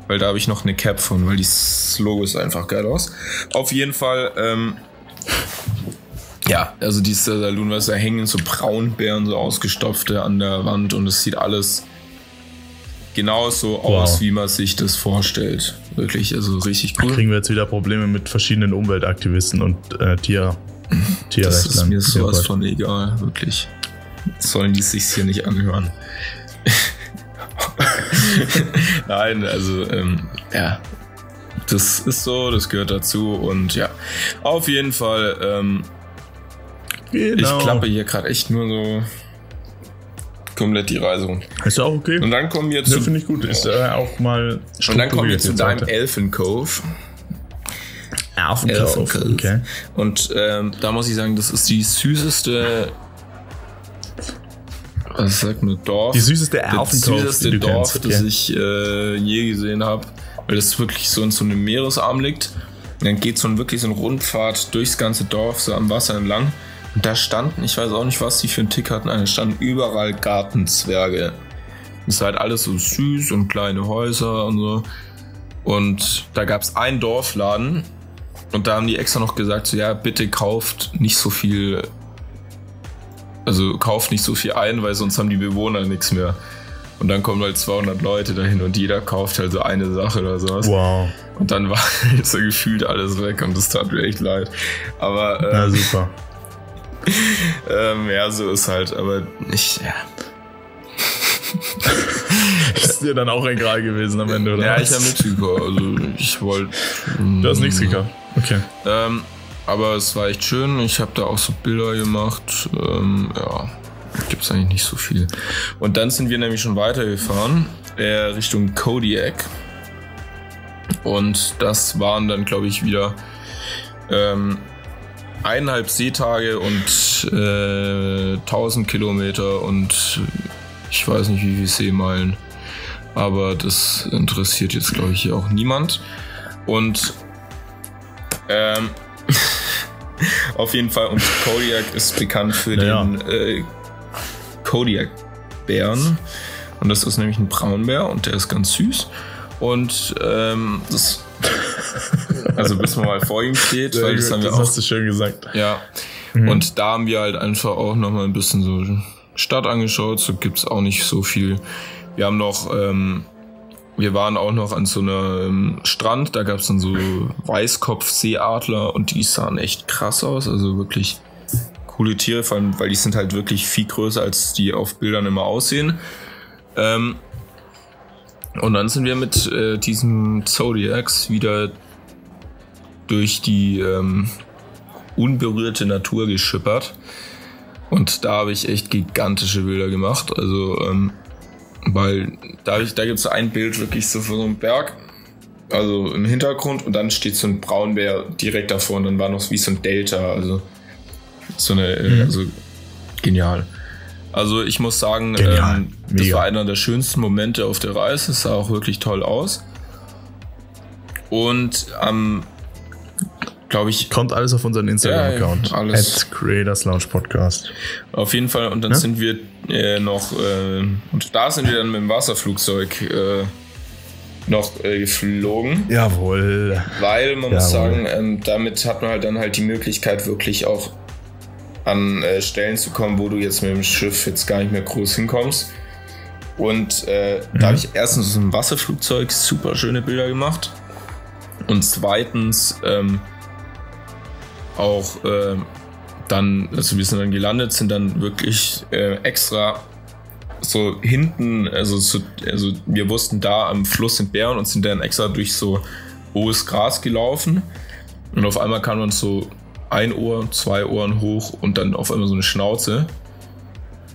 Weil da habe ich noch eine Cap von, weil das Logo ist einfach geil aus. Auf jeden Fall, ähm, ja, also dieser Saloon, was da hängen so Braunbären, so ausgestopfte an der Wand und es sieht alles genauso aus, wie man sich das vorstellt. Wirklich, also richtig cool. Kriegen wir jetzt wieder Probleme mit verschiedenen Umweltaktivisten und äh, Tier, Das ist Tierrechtlern. mir sowas Leopold. von egal, wirklich. Sollen die sich hier nicht anhören? Nein, also, ähm, ja. Das ist so, das gehört dazu und ja. Auf jeden Fall, ähm, Genau. ich klappe hier gerade echt nur so komplett die Reise rum. Ist ja auch okay. Und dann kommen wir zu. finde ich gut. Ist äh, auch mal und dann kommen wir zu deinem. Elfen Cove. Elfencove. Elfencove. Okay. Und ähm, da muss ich sagen, das ist die süßeste. Was sagt man? Dorf. Die süßeste das Elfencove, süßeste die Dorf, kennst, das okay. ich äh, je gesehen habe, weil das wirklich so in so einem Meeresarm liegt. Und dann geht so ein wirklich so eine Rundfahrt durchs ganze Dorf, so am Wasser entlang. Und da standen, ich weiß auch nicht, was die für einen Tick hatten, da standen überall Gartenzwerge. Das ist halt alles so süß und kleine Häuser und so. Und da gab es einen Dorfladen und da haben die extra noch gesagt, so ja, bitte kauft nicht so viel, also kauft nicht so viel ein, weil sonst haben die Bewohner nichts mehr. Und dann kommen halt 200 Leute dahin und jeder kauft halt so eine Sache oder sowas. Wow. Und dann war halt so gefühlt alles weg und das tat mir echt leid. Aber Na ähm, super. ähm, ja, so ist halt, aber ich, ja. Ist dir dann auch egal gewesen am Ende, oder? Ja, ich habe nichts gekauft. Also ich wollte. Du hast nichts gekauft. Okay. Ähm, aber es war echt schön. Ich habe da auch so Bilder gemacht. Ähm, ja, gibt's eigentlich nicht so viel. Und dann sind wir nämlich schon weitergefahren äh, Richtung Kodiak. Und das waren dann, glaube ich, wieder ähm, eineinhalb Seetage und äh, 1000 Kilometer und ich weiß nicht wie viele Seemeilen. Aber das interessiert jetzt, glaube ich, hier auch niemand. Und ähm, auf jeden Fall, und Kodiak ist bekannt für Ja. den äh, Kodiak-Bären. Und das ist nämlich ein Braunbär und der ist ganz süß. Und ähm, das. Also bis man mal vor ihm steht, weil das haben wir das auch hast du schön gesagt. ja. Und da haben wir halt einfach auch nochmal ein bisschen so Stadt angeschaut. So gibt's auch nicht so viel. Wir haben noch, ähm, wir waren auch noch an so einem Strand, da gab's dann so Weißkopf-Seeadler und die sahen echt krass aus. Also wirklich coole Tiere, vor allem, weil die sind halt wirklich viel größer, als die auf Bildern immer aussehen. Ähm, und dann sind wir mit äh, diesem Zodiacs wieder durch die ähm, unberührte Natur geschippert. Und da habe ich echt gigantische Bilder gemacht. Also, ähm, weil da, da gibt es ein Bild wirklich so von so einem Berg, also im Hintergrund, und dann steht so ein Braunbär direkt davor und dann war noch wie so ein Delta. Also, so eine, äh, also genial. Also, ich muss sagen, ähm, das war einer der schönsten Momente auf der Reise. Es sah auch wirklich toll aus. Und am, glaube ich, Kommt alles auf unseren Instagram-Account. Ja, alles. At Creators Lounge Podcast. Auf jeden Fall. Und dann Ja? sind wir äh, noch, äh, und da sind wir dann mit dem Wasserflugzeug äh, noch äh, geflogen, Jawohl. weil man muss Jawohl. sagen, ähm, damit hat man halt dann halt die Möglichkeit, wirklich auch an äh, Stellen zu kommen, wo du jetzt mit dem Schiff jetzt gar nicht mehr groß hinkommst. Und äh, da habe ich erstens im Wasserflugzeug super schöne Bilder gemacht. Und zweitens ähm, auch äh, dann, also wir sind dann gelandet, sind dann wirklich äh, extra so hinten, also, zu, also wir wussten da am Fluss sind Bären und sind dann extra durch so hohes Gras gelaufen. Und auf einmal kam dann so ein Ohr, zwei Ohren hoch und dann auf einmal so eine Schnauze.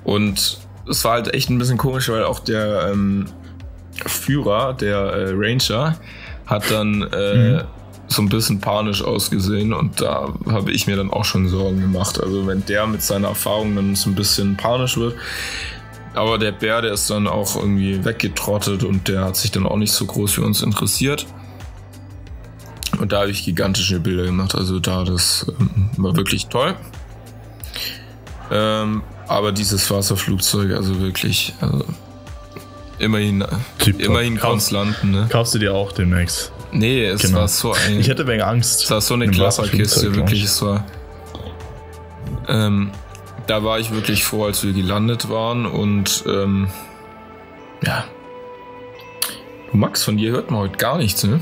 Und es war halt echt ein bisschen komisch, weil auch der ähm, Führer, der äh, Ranger, hat dann äh, so ein bisschen panisch ausgesehen und da habe ich mir dann auch schon Sorgen gemacht. Also wenn der mit seiner Erfahrung dann so ein bisschen panisch wird. Aber der Bär, der ist dann auch irgendwie weggetrottet und der hat sich dann auch nicht so groß für uns interessiert. Und da habe ich gigantische Bilder gemacht. Also da, das ähm, war wirklich toll. Ähm, aber dieses Wasserflugzeug, also wirklich, also immerhin, immerhin Kauf- kann's landen, ne? Kaufst du dir auch demnächst. Nee, es Genau. war so ein. Ich hätte wegen Angst. Es war so eine Klapperkiste, wirklich. Es war. Ähm, da war ich wirklich froh, als wir gelandet waren und ähm, ja. Du Max, von dir hört man heute gar nichts, ne?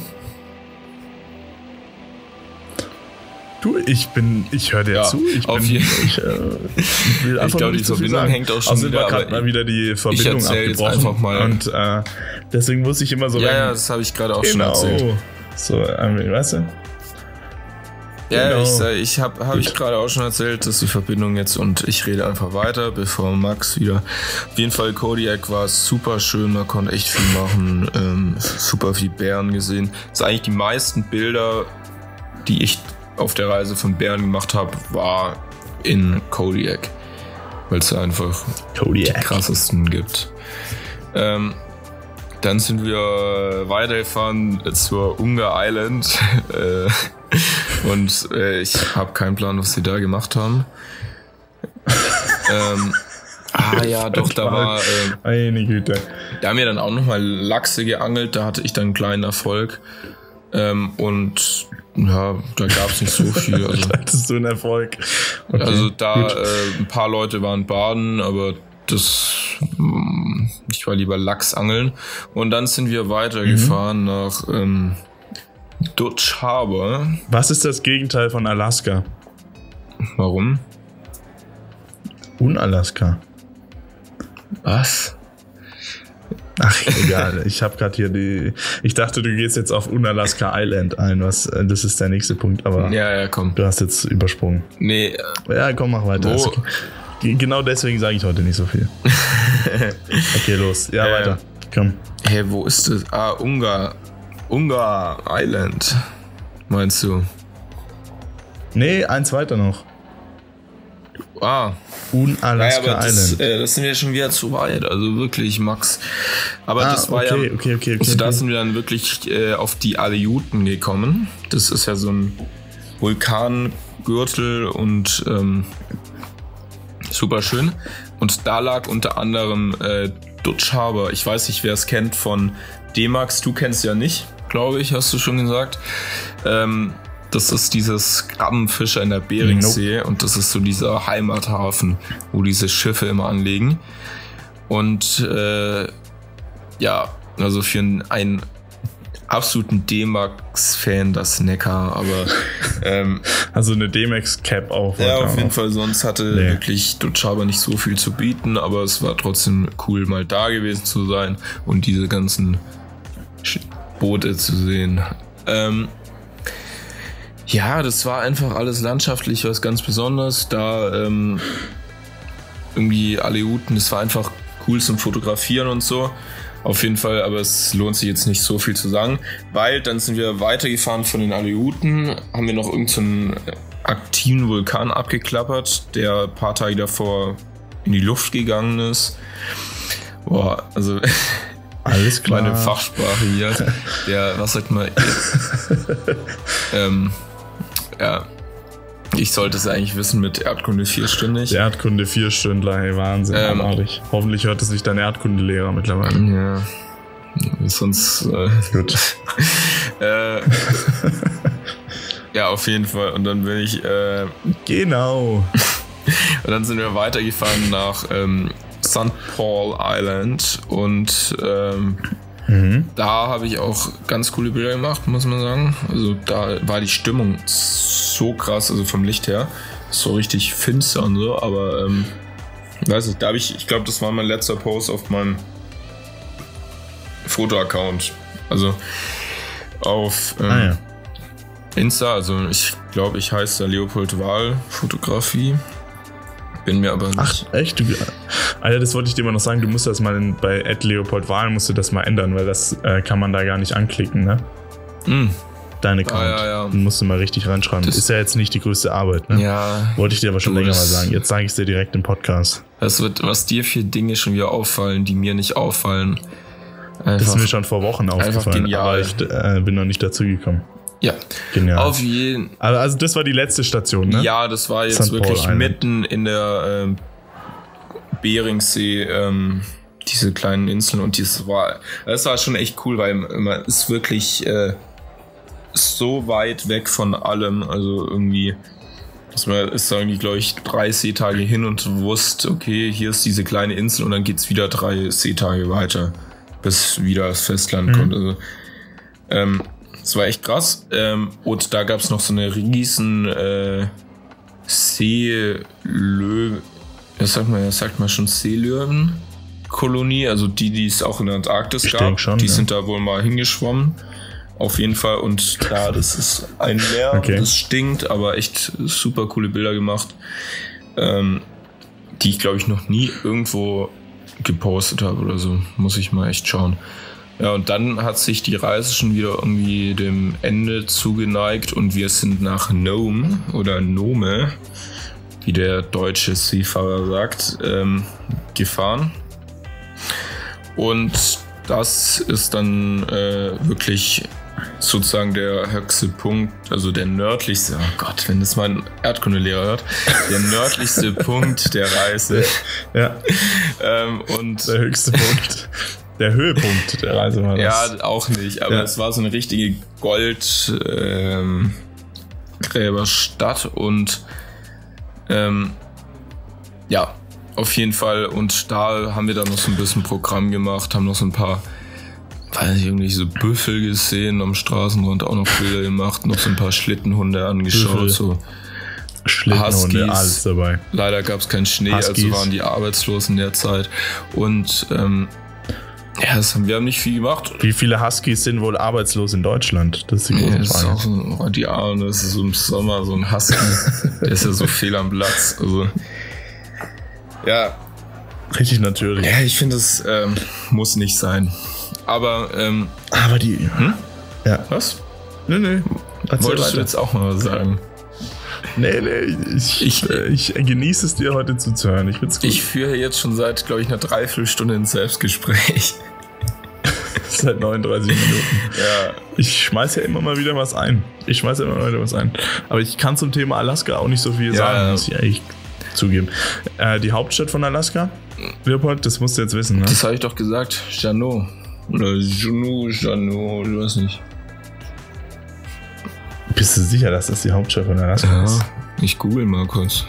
Du, ich bin, ich höre dir Ja, zu. Ich, auf bin, jeden- ich, äh, ich will einfach glaub, nicht die Verbindung hängt auch schon Außerdem wieder, war gerade mal wieder die Verbindung erzähl jetzt abgebrochen. einfach mal. Und äh, deswegen muss ich immer so Ja, ja, das habe ich gerade auch schon erzählt. Genau. So, weißt du? Ja, Genau. ich, sag- ich habe hab ich gerade auch schon erzählt, dass die Verbindung jetzt und ich rede einfach weiter, bevor Max wieder. Auf jeden Fall, Kodiak war super schön, man konnte echt viel machen, ähm, super viel Bären gesehen. Das ist eigentlich die meisten Bilder, die ich auf der Reise von Bären gemacht habe, war in Kodiak, weil es einfach die Kodiak. krassesten gibt. Ähm, dann sind wir weitergefahren zur Ungar Island äh, und äh, ich habe keinen Plan, was sie da gemacht haben. ähm, ah ja, doch, da war, äh, Meine Güte. da haben wir dann auch nochmal Lachse geangelt, da hatte ich dann einen kleinen Erfolg. Ähm, und ja, da gab es nicht so viel. Also, Hattest du einen Erfolg? Okay, also da äh, ein paar Leute waren baden, aber das mm, ich war lieber Lachs angeln. Und dann sind wir weitergefahren nach ähm, Dutch Harbor. Was ist das Gegenteil von Alaska? Warum? Un-Alaska. Was? Ach, egal. ich habe gerade hier die. Ich dachte, du gehst jetzt auf Unalaska Island ein. Was, äh, das ist der nächste Punkt, aber Ja, ja, komm. du hast jetzt übersprungen. Nee, äh, Ja, komm, mach weiter. Wo- okay. Ge- Genau deswegen sage ich heute nicht so viel. Okay, los. Ja, ja. weiter. Komm. hey, wo ist das? Ah, Ungar. Ungar Island. Meinst du? Nee, eins weiter noch. Ah. Unalaska naja, das, Island. äh, das sind wir schon wieder zu weit. Also wirklich, Max. Aber Ah, das war okay, ja. okay, okay, okay, also da sind wir dann wirklich äh, auf die Aleuten gekommen. Das ist ja so ein Vulkangürtel und ähm, super schön. Und da lag unter anderem äh, Dutch Harbor. Ich weiß nicht, wer es kennt von D-Max. Du kennst ja nicht, glaube ich, hast du schon gesagt. Ähm, das ist dieses Krabbenfischer in der Beringsee und das ist so dieser Heimathafen, wo diese Schiffe immer anlegen. Und äh, ja, also für einen, einen absoluten D-Max-Fan das Neckar, aber ähm, Also eine D-Max-Cap auf. ja, auf jeden Fall, sonst hatte Nee. wirklich Dutch Harbor nicht so viel zu bieten, aber es war trotzdem cool, mal da gewesen zu sein und diese ganzen Boote zu sehen. Ähm, ja, das war einfach alles landschaftlich was ganz Besonderes. Da ähm, irgendwie Aleuten, das war einfach cool zum Fotografieren und so. Auf jeden Fall, aber es lohnt sich jetzt nicht so viel zu sagen, weil dann sind wir weitergefahren von den Aleuten, haben wir noch irgendeinen so aktiven Vulkan abgeklappert, der ein paar Tage davor in die Luft gegangen ist. Boah, also Alles klar. meine Fachsprache hier. Der, was sagt man? ähm, ja, ich sollte es eigentlich wissen mit Erdkunde vierstündig. Erdkunde vier Stündler, hey, Wahnsinn, Ähm. abartig. Hoffentlich hört es sich dein Erdkundelehrer mittlerweile. Ja. Sonst. Äh, Gut. äh, ja, auf jeden Fall. Und dann bin ich. Äh, Genau. und dann sind wir weitergefahren nach ähm, St. Paul Island. Und ähm, da habe ich auch ganz coole Bilder gemacht, muss man sagen. Also da war die Stimmung so krass, also vom Licht her. So richtig finster und so, aber ähm, ich weiß nicht, da habe ich, ich glaube, das war mein letzter Post auf meinem Foto-Account. Also auf ähm, Ah ja. Insta, also ich glaube, ich heiße da Leopold Wahl Fotografie. Bin mir aber nicht. Ach, echt? Du, Alter, das wollte ich dir immer noch sagen. Du musst das mal in, bei Ed Leopold Wahl musst du das mal ändern, weil das äh, kann man da gar nicht anklicken, ne? Hm, Deine Account. ja, ja. Den musst du mal richtig reinschreiben. Das- ist ja jetzt nicht die größte Arbeit, ne? ja, Wollte ich dir aber schon länger mal sagen. Jetzt sage ich es dir direkt im Podcast. das wird, was dir für Dinge schon wieder auffallen, die mir nicht auffallen. Das ist Einfach, mir schon vor Wochen aufgefallen, aber ich äh, bin noch nicht dazu gekommen. Ja, Genial. auf jeden Aber also das war die letzte Station, ne? Ja, das war jetzt St. Wirklich Island. mitten in der ähm, Beringsee, ähm, diese kleinen Inseln und das war, das war schon echt cool, weil man ist wirklich äh, so weit weg von allem, also irgendwie, dass man ist irgendwie, glaube ich, drei Seetage hin und wusste, okay, hier ist diese kleine Insel und dann geht's wieder drei Seetage weiter, bis wieder das Festland kommt. Also, ähm, das war echt krass. Ähm, und da gab's noch so eine riesen äh, Seelöwe, das sagt man, das sagt man schon Seelöwenkolonie, also die, die es auch in der Antarktis Ich gab, schon, die ja. sind da wohl mal hingeschwommen. Auf jeden Fall. Und da, das ist ein Meer, Okay. das stinkt, aber echt super coole Bilder gemacht. Ähm, die ich, glaube ich, noch nie irgendwo gepostet habe oder so. Muss ich mal echt schauen. Ja, und dann hat sich die Reise schon wieder irgendwie dem Ende zugeneigt und wir sind nach Nome oder Nome, wie der deutsche Seefahrer sagt, ähm, gefahren. Und das ist dann äh, wirklich sozusagen der höchste Punkt, also der nördlichste, oh Gott, wenn das mein Erdkundelehrer hört, der nördlichste Punkt der Reise. Ja, Ähm, und der höchste Punkt. Der Höhepunkt der Reise war das. Ja, auch nicht. Aber Ja. es war so eine richtige Goldgräberstadt und ähm, ja, auf jeden Fall. Und da haben wir dann noch so ein bisschen Programm gemacht, haben noch so ein paar, weiß ich, irgendwie so Büffel gesehen am Straßenrand, auch noch Bilder gemacht, noch so ein paar Schlittenhunde angeschaut. Büffel. So. Schlittenhunde, Huskies. alles dabei. Leider gab es keinen Schnee, also Huskies. waren die arbeitslos in der Zeit. Und ähm, ja, das haben, wir haben nicht viel gemacht. Wie viele Huskies sind wohl arbeitslos in Deutschland? Das ist die große das ist auch Frage. so, oh, die Arme, das ist so im Sommer so ein Husky. der ist ja so fehl am Platz. Also, ja, Richtig natürlich. ja, ich finde, es ähm, muss nicht sein. Aber, ähm, Aber die. Ja. was? Nö. Erzähl Wolltest du jetzt auch mal was sagen? Nee, nee, ich, ich, äh, ich genieße es dir heute zuzuhören. Ich. Ich führe jetzt schon seit, glaube ich, einer Dreiviertelstunde ein Selbstgespräch. Seit 39 Minuten. Ja. Ich schmeiße ja immer mal wieder was ein. Ich schmeiße immer mal wieder was ein. Aber ich kann zum Thema Alaska auch nicht so viel ja, sagen, muss ich ehrlich zugeben. Äh, die Hauptstadt von Alaska? Leopold, das musst du jetzt wissen, ne? Das habe ich doch gesagt. Jano. Oder Juno, Jano, du weißt nicht. Bist du sicher, dass das die Hauptstadt von Alaska ja, ist? Ich google mal kurz.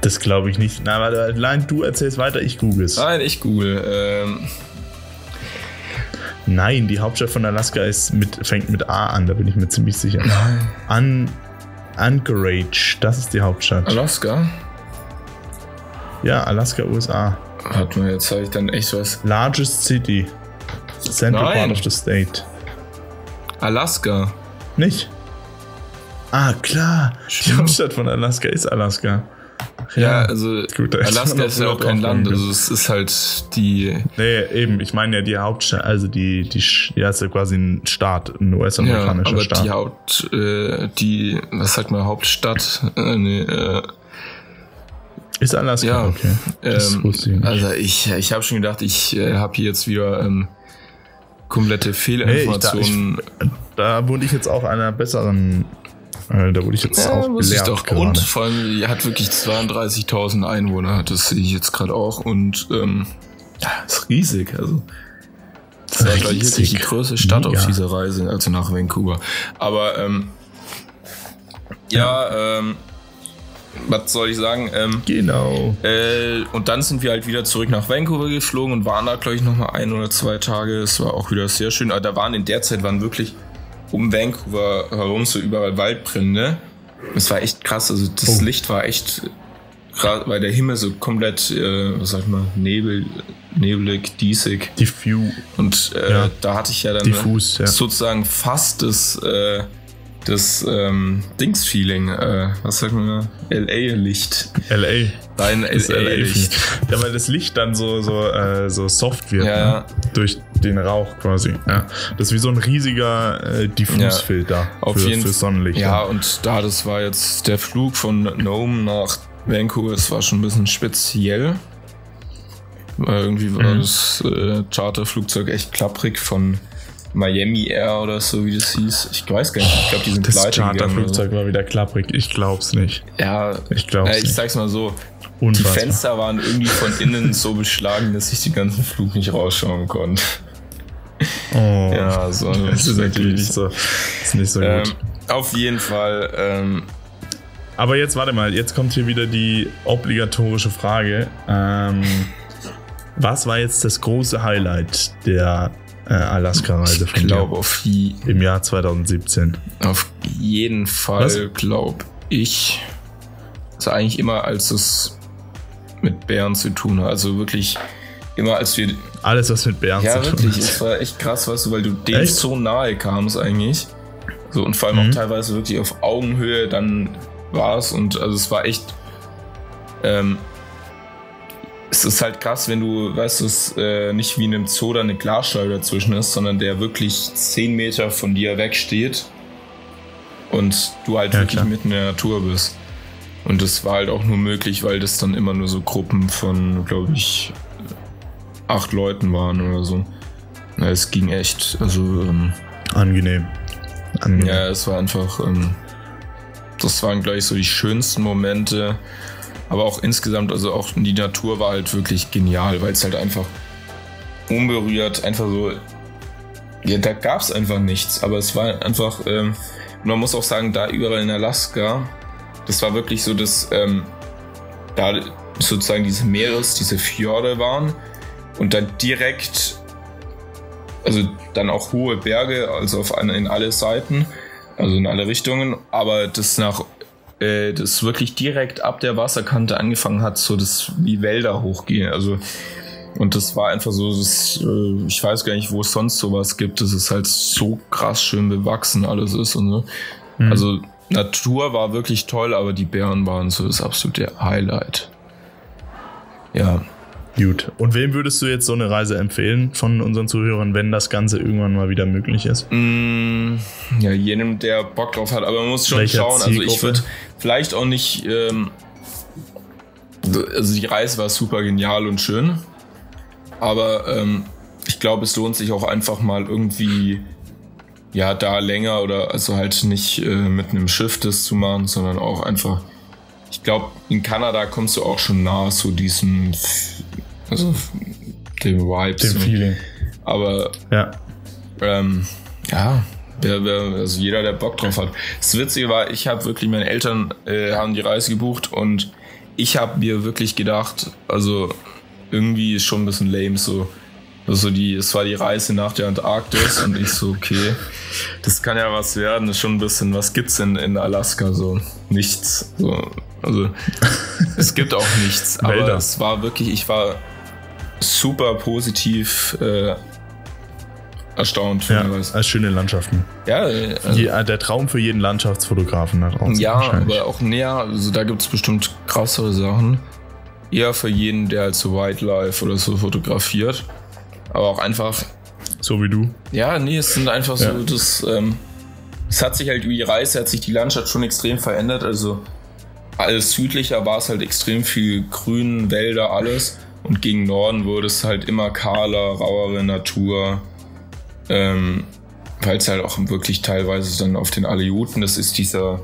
Das glaube ich nicht. Na, warte, nein, du erzählst weiter, ich google es. Nein, ich google. Ähm. Nein, die Hauptstadt von Alaska ist mit, fängt mit A an, da bin ich mir ziemlich sicher. Nein. An, Anchorage, das ist die Hauptstadt. Alaska? Ja, Alaska, USA. Hat man jetzt habe ich dann echt was. Largest City. Central Nein. part of the state. Alaska. Nicht? Ah, klar. Die Hauptstadt von Alaska ist Alaska. Ja, also gut, Alaska ist ja auch kein Land, also es ist halt die. Nee, eben, ich meine ja die Hauptstadt, also die, die, ja, ist ja quasi ein Staat, ein US-amerikanischer ja, aber Staat. Die Haupt, äh, die, was sagt man, Hauptstadt, äh, nee, äh, ist Alaska, ja, okay. Das ähm, wusste ich nicht. Also ich, ich habe schon gedacht, ich äh, habe hier jetzt wieder ähm, komplette Fehlinformationen. Hey, da, ich, da wurde ich jetzt auch einer besseren äh, da wurde ich jetzt ja, auch muss ich doch. Gerade. Und vor allem, die hat wirklich 32.000 Einwohner, das sehe ich jetzt gerade auch. Und ähm, ja, ist riesig. Also, das war gleich wirklich die größte Stadt Mega. auf dieser Reise, also nach Vancouver. Aber ähm, ja, ja ähm, was soll ich sagen? Ähm, genau. Äh, und dann sind wir halt wieder zurück nach Vancouver geflogen und waren da, glaube ich, nochmal ein oder zwei Tage. Es war auch wieder sehr schön. Aber da waren in der Zeit waren wirklich um Vancouver herum so überall Waldbrände. Es war echt krass. Also das oh. Licht war echt krass, weil der Himmel so komplett, äh, was sag ich mal, nebel, nebelig, diesig. Diffus. Und äh, ja. da hatte ich ja dann Diffus, ja. sozusagen fast das äh, das ähm, Dings-Feeling, äh, was sagt man da? LA-Licht. LA. Dein LA-Licht. Ja, weil das Licht dann so, so, äh, so soft wird, ja. ne? durch den Rauch quasi. Ja. Das ist wie so ein riesiger äh, Diffusfilter ja, auf für, jeden für Sonnenlicht. Ja, und da, das war jetzt der Flug von Nome nach Vancouver, das war schon ein bisschen speziell. Irgendwie war mhm. das äh, Charterflugzeug echt klapprig von Miami Air oder so, wie das hieß. Ich weiß gar nicht. Ich glaube, die sind das Charterflugzeug war wieder klapprig. Ich glaub's nicht. Ja, ich glaub's äh, ich nicht. sag's mal so. Unfassbar. Die Fenster waren irgendwie von innen so beschlagen, dass ich den ganzen Flug nicht rausschauen konnte. Oh, ja, so. Das ist natürlich nicht so, ist nicht so ähm, gut. Auf jeden Fall. Ähm, aber jetzt warte mal, jetzt kommt hier wieder die obligatorische Frage. Ähm, was war jetzt das große Highlight der äh, Alaska-Reise von Ich glaube auf die, im Jahr 2017. Auf jeden Fall glaube ich. Also eigentlich immer, als es mit Bären zu tun hat. Also wirklich immer, als wir. Alles, was mit Bären ja, zu tun hat. Ja, wirklich. Es war echt krass, weißt du, weil du dem echt? so nahe kamst eigentlich. So, und vor allem mhm. auch teilweise wirklich auf Augenhöhe dann war es. Und also es war echt. Ähm, es ist halt krass, wenn du, weißt du, es äh, nicht wie in einem Zoo da eine Glasscheibe dazwischen ist, sondern der wirklich 10 Meter von dir wegsteht und du halt ja, wirklich klar. mitten in der Natur bist. Und das war halt auch nur möglich, weil das dann immer nur so Gruppen von, glaube ich, acht Leuten waren oder so. Ja, es ging echt, also. Ähm, angenehm. angenehm. Ja, es war einfach. Ähm, das waren gleich so die schönsten Momente aber auch insgesamt, also auch die Natur war halt wirklich genial, weil es halt einfach unberührt, einfach so. Ja, da gab es einfach nichts, aber es war einfach. Ähm, man muss auch sagen, da überall in Alaska, das war wirklich so, dass ähm, da sozusagen diese Meeres, diese Fjorde waren und dann direkt, also dann auch hohe Berge, also auf in alle Seiten, also in alle Richtungen, aber das nach äh, das wirklich direkt ab der Wasserkante angefangen hat, so das wie Wälder hochgehen. Also und das war einfach so, das, äh, ich weiß gar nicht, wo es sonst sowas gibt, dass es halt so krass schön bewachsen alles ist und so. Mhm. Also Natur war wirklich toll, aber die Bären waren so das absolute Highlight. Ja. Gut. Und wem würdest du jetzt so eine Reise empfehlen von unseren Zuhörern, wenn das Ganze irgendwann mal wieder möglich ist? Mm, ja, jedem, der Bock drauf hat. Aber man muss schon Welcher schauen. Also ich Zielgruppe? würde vielleicht auch nicht. Ähm, also die Reise war super genial und schön. Aber ähm, ich glaube, es lohnt sich auch einfach mal irgendwie ja da länger oder also halt nicht äh, mit einem Schiff das zu machen, sondern auch einfach. Ich glaube, in Kanada kommst du auch schon nah zu diesem, also dem Vibes. Dem. Feeling. Aber Ja. ähm, ja, wer, wer, also jeder, der Bock drauf hat. Das Witzige war, ich habe wirklich, meine Eltern äh, haben die Reise gebucht und ich habe mir wirklich gedacht, also irgendwie ist schon ein bisschen lame so. Also die, es war die Reise nach der Antarktis und ich so, okay, das kann ja was werden, das ist schon ein bisschen, was gibt's denn in Alaska so? Nichts. So, also es gibt auch nichts, aber Wälder. es war wirklich, ich war super positiv äh, erstaunt Ja, als schöne Landschaften. Ja, äh, also, Die, äh, der Traum für jeden Landschaftsfotografen da draußen. ja, aber auch näher, also da gibt es bestimmt krassere Sachen. Eher für jeden, der halt so Wildlife oder so fotografiert. Aber auch einfach, So wie du. ja, nee, es sind einfach so, Ja. das, ähm, es hat sich halt über die Reise, hat sich die Landschaft schon extrem verändert. Also alles südlicher war es halt extrem viel Grün, Wälder, alles. Und gegen Norden wurde es halt immer kahler, rauere Natur. Ähm, weil es halt auch wirklich teilweise dann auf den Aleuten, das ist dieser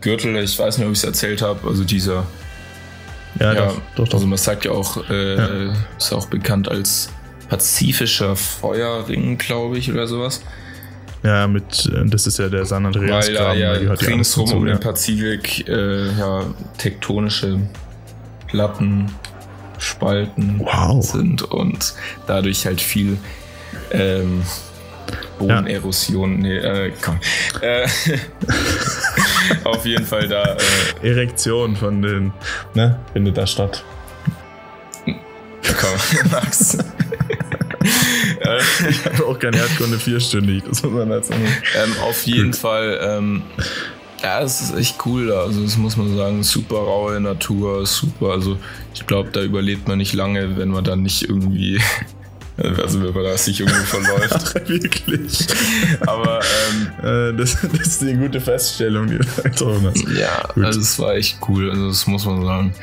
Gürtel, ich weiß nicht, ob ich es erzählt habe, also dieser Ja, ja, doch, doch, doch. Also man sagt ja auch, äh, ist auch bekannt als pazifischer Feuerring, glaube ich, oder sowas. ja, mit, äh, das ist ja der San Andreas Weil da ja ja ringsrum um den ja. Pazifik äh, ja, tektonische Platten, Spalten Wow. sind und dadurch halt viel ähm, Bodenerosion, nee, äh, komm. Äh, auf jeden Fall da äh, Erektion von den, ne, findet da statt. komm, Max. Ich habe auch keine Erdkunde vierstündig, das muss man jetzt sagen. Ähm, auf jeden Fall, ähm, ja, es ist echt cool da. Also, das muss man sagen. Super raue Natur, super. Also, ich glaube, da überlebt man nicht lange, wenn man dann nicht irgendwie, also, wenn man da sich irgendwo verläuft. Wirklich. Aber, ähm, Äh, das, das ist eine gute Feststellung, die du getroffen hast. ja, Gut. also, es war echt cool. Also, das muss man sagen.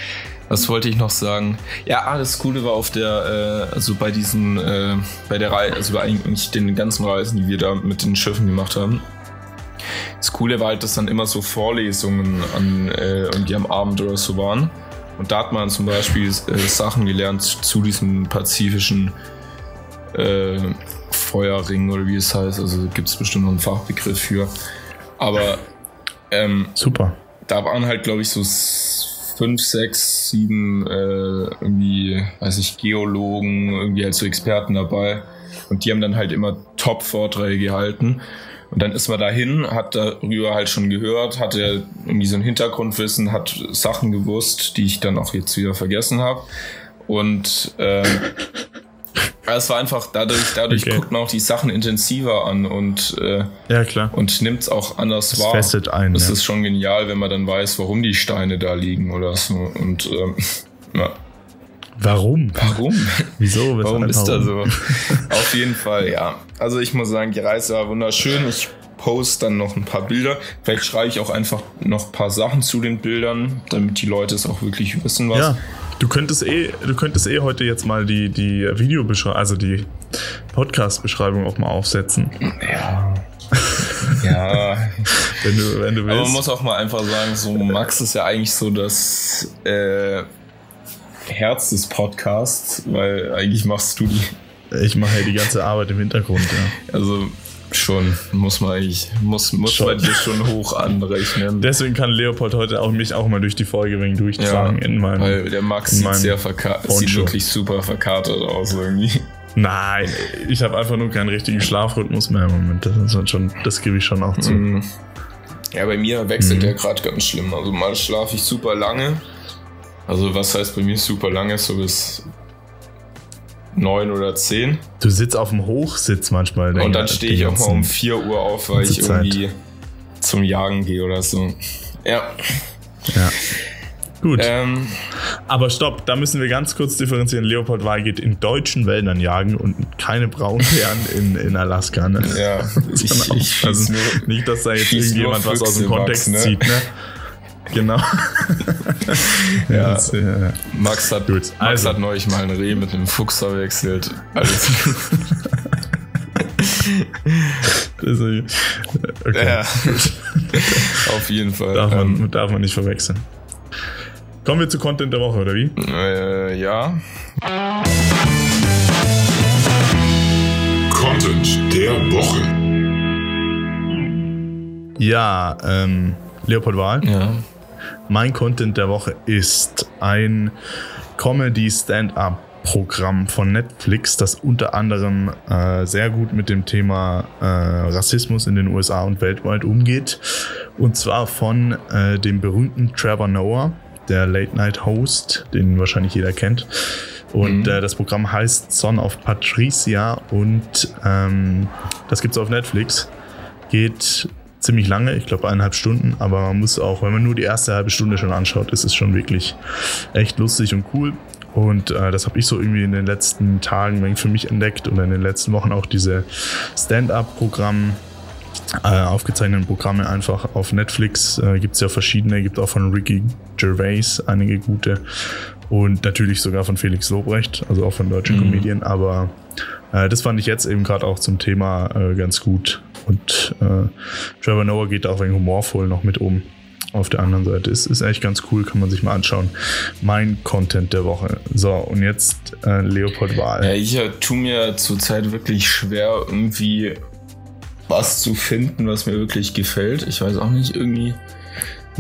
Was wollte ich noch sagen? Ja, ah, das Coole war auf der, äh, also bei diesen, äh, bei der Reise, also bei eigentlich den ganzen Reisen, die wir da mit den Schiffen gemacht haben. Das Coole war halt, dass dann immer so Vorlesungen an, äh, irgendwie am Abend oder so waren. Und da hat man zum Beispiel äh, Sachen gelernt zu diesem pazifischen äh, Feuerring oder wie es heißt. Also gibt es bestimmt noch einen Fachbegriff für. Aber ähm, Super. da waren halt, glaube ich, so fünf, sechs, sieben äh, irgendwie, weiß ich, Geologen, irgendwie halt so Experten dabei. Und die haben dann halt immer Top-Vorträge gehalten. Und dann ist man dahin, hat darüber halt schon gehört, hatte irgendwie so ein Hintergrundwissen, hat Sachen gewusst, die ich dann auch jetzt wieder vergessen habe. Und ähm, es war einfach dadurch, dadurch Okay. guckt man auch die Sachen intensiver an und äh, Ja, klar. und nimmt es auch anders Das wahr. festet ein, Das ja. ist schon genial, wenn man dann weiß, warum die Steine da liegen oder so. Und ähm, ja, Warum? warum? Wieso? Weshalb? Warum ist da so? Warum? Auf jeden Fall, ja. Also ich muss sagen, die Reise war wunderschön. Ich poste dann noch ein paar Bilder. Vielleicht schreibe ich auch einfach noch ein paar Sachen zu den Bildern, damit die Leute es auch wirklich wissen, was. Ja, du könntest eh, du könntest eh heute jetzt mal die, die Videobeschreibung, also die Podcast-Beschreibung auch mal aufsetzen. Ja. ja. Wenn du, wenn du Aber man willst. muss auch mal einfach sagen, so Max ist ja eigentlich so das äh, Herz des Podcasts, weil eigentlich machst du die. ich mache ja die ganze Arbeit im Hintergrund, ja. Also schon, muss man eigentlich, muss, muss Schon. man dir schon hoch anrechnen. Deswegen kann Leopold heute auch mich auch mal durch die Folge wegen durchtragen in meinem. weil der Max sieht sehr verkatert, sieht wirklich super verkatert aus irgendwie. Nein, ich habe einfach nur keinen richtigen Schlafrhythmus mehr im Moment. Das, ist schon, das gebe ich schon auch zu. Mhm. Ja, bei mir wechselt Mhm. der gerade ganz schlimm. Also mal schlafe ich super lange. Also was heißt bei mir super lange? So bis neun oder zehn. Du sitzt auf dem Hochsitz manchmal. Und den- dann stehe ich auch mal um ganzen- 4 Uhr auf, weil ich ganze Zeit. irgendwie zum Jagen gehe oder so. Ja. Ja. Gut. Ähm, Aber stopp, da müssen wir ganz kurz differenzieren. Leopoldwal geht in deutschen Wäldern jagen und keine Braunbären in, in Alaska. Ne? Ja, ich, ich also nicht, dass da jetzt irgendjemand was aus dem Kontext Max, ne? zieht. Ne? Genau. ja, ja, Max, hat, Gut. Max also. hat neulich mal ein Reh mit einem Fuchs verwechselt. Alles okay. Ja, auf jeden Fall. Darf man, ähm, darf man nicht verwechseln. Kommen wir zu Content der Woche, oder wie? Äh, ja. Content der Woche. Ja, ähm, Leopold Wahl. Ja. Mein Content der Woche ist ein Comedy-Stand-Up Programm von Netflix, das unter anderem äh, sehr gut mit dem Thema äh, Rassismus in den USA und weltweit umgeht. Und zwar von äh, dem berühmten Trevor Noah, der Late Night Host, den wahrscheinlich jeder kennt. Und mhm. Äh, das Programm heißt Son of Patricia und ähm, das gibt es auf Netflix. Geht ziemlich lange, ich glaube eineinhalb Stunden, aber man muss auch, wenn man nur die erste halbe Stunde schon anschaut, ist es schon wirklich echt lustig und cool. Und äh, das habe ich so irgendwie in den letzten Tagen für mich entdeckt und in den letzten Wochen auch diese Stand-up-Programme äh, aufgezeichneten Programme einfach auf Netflix. Äh, gibt es ja verschiedene, gibt auch von Ricky Gervais einige gute und natürlich sogar von Felix Lobrecht, also auch von deutschen mhm. Comedien. Aber äh, das fand ich jetzt eben gerade auch zum Thema äh, ganz gut. Und äh, Trevor Noah geht auch wegen humorvoll noch mit um auf der anderen Seite. Ist, ist echt ganz cool, kann man sich mal anschauen. Mein Content der Woche. So, und jetzt äh, Leopold Wahl. Ja, ich äh, tue mir zurzeit wirklich schwer, irgendwie was zu finden, was mir wirklich gefällt. Ich weiß auch nicht, irgendwie.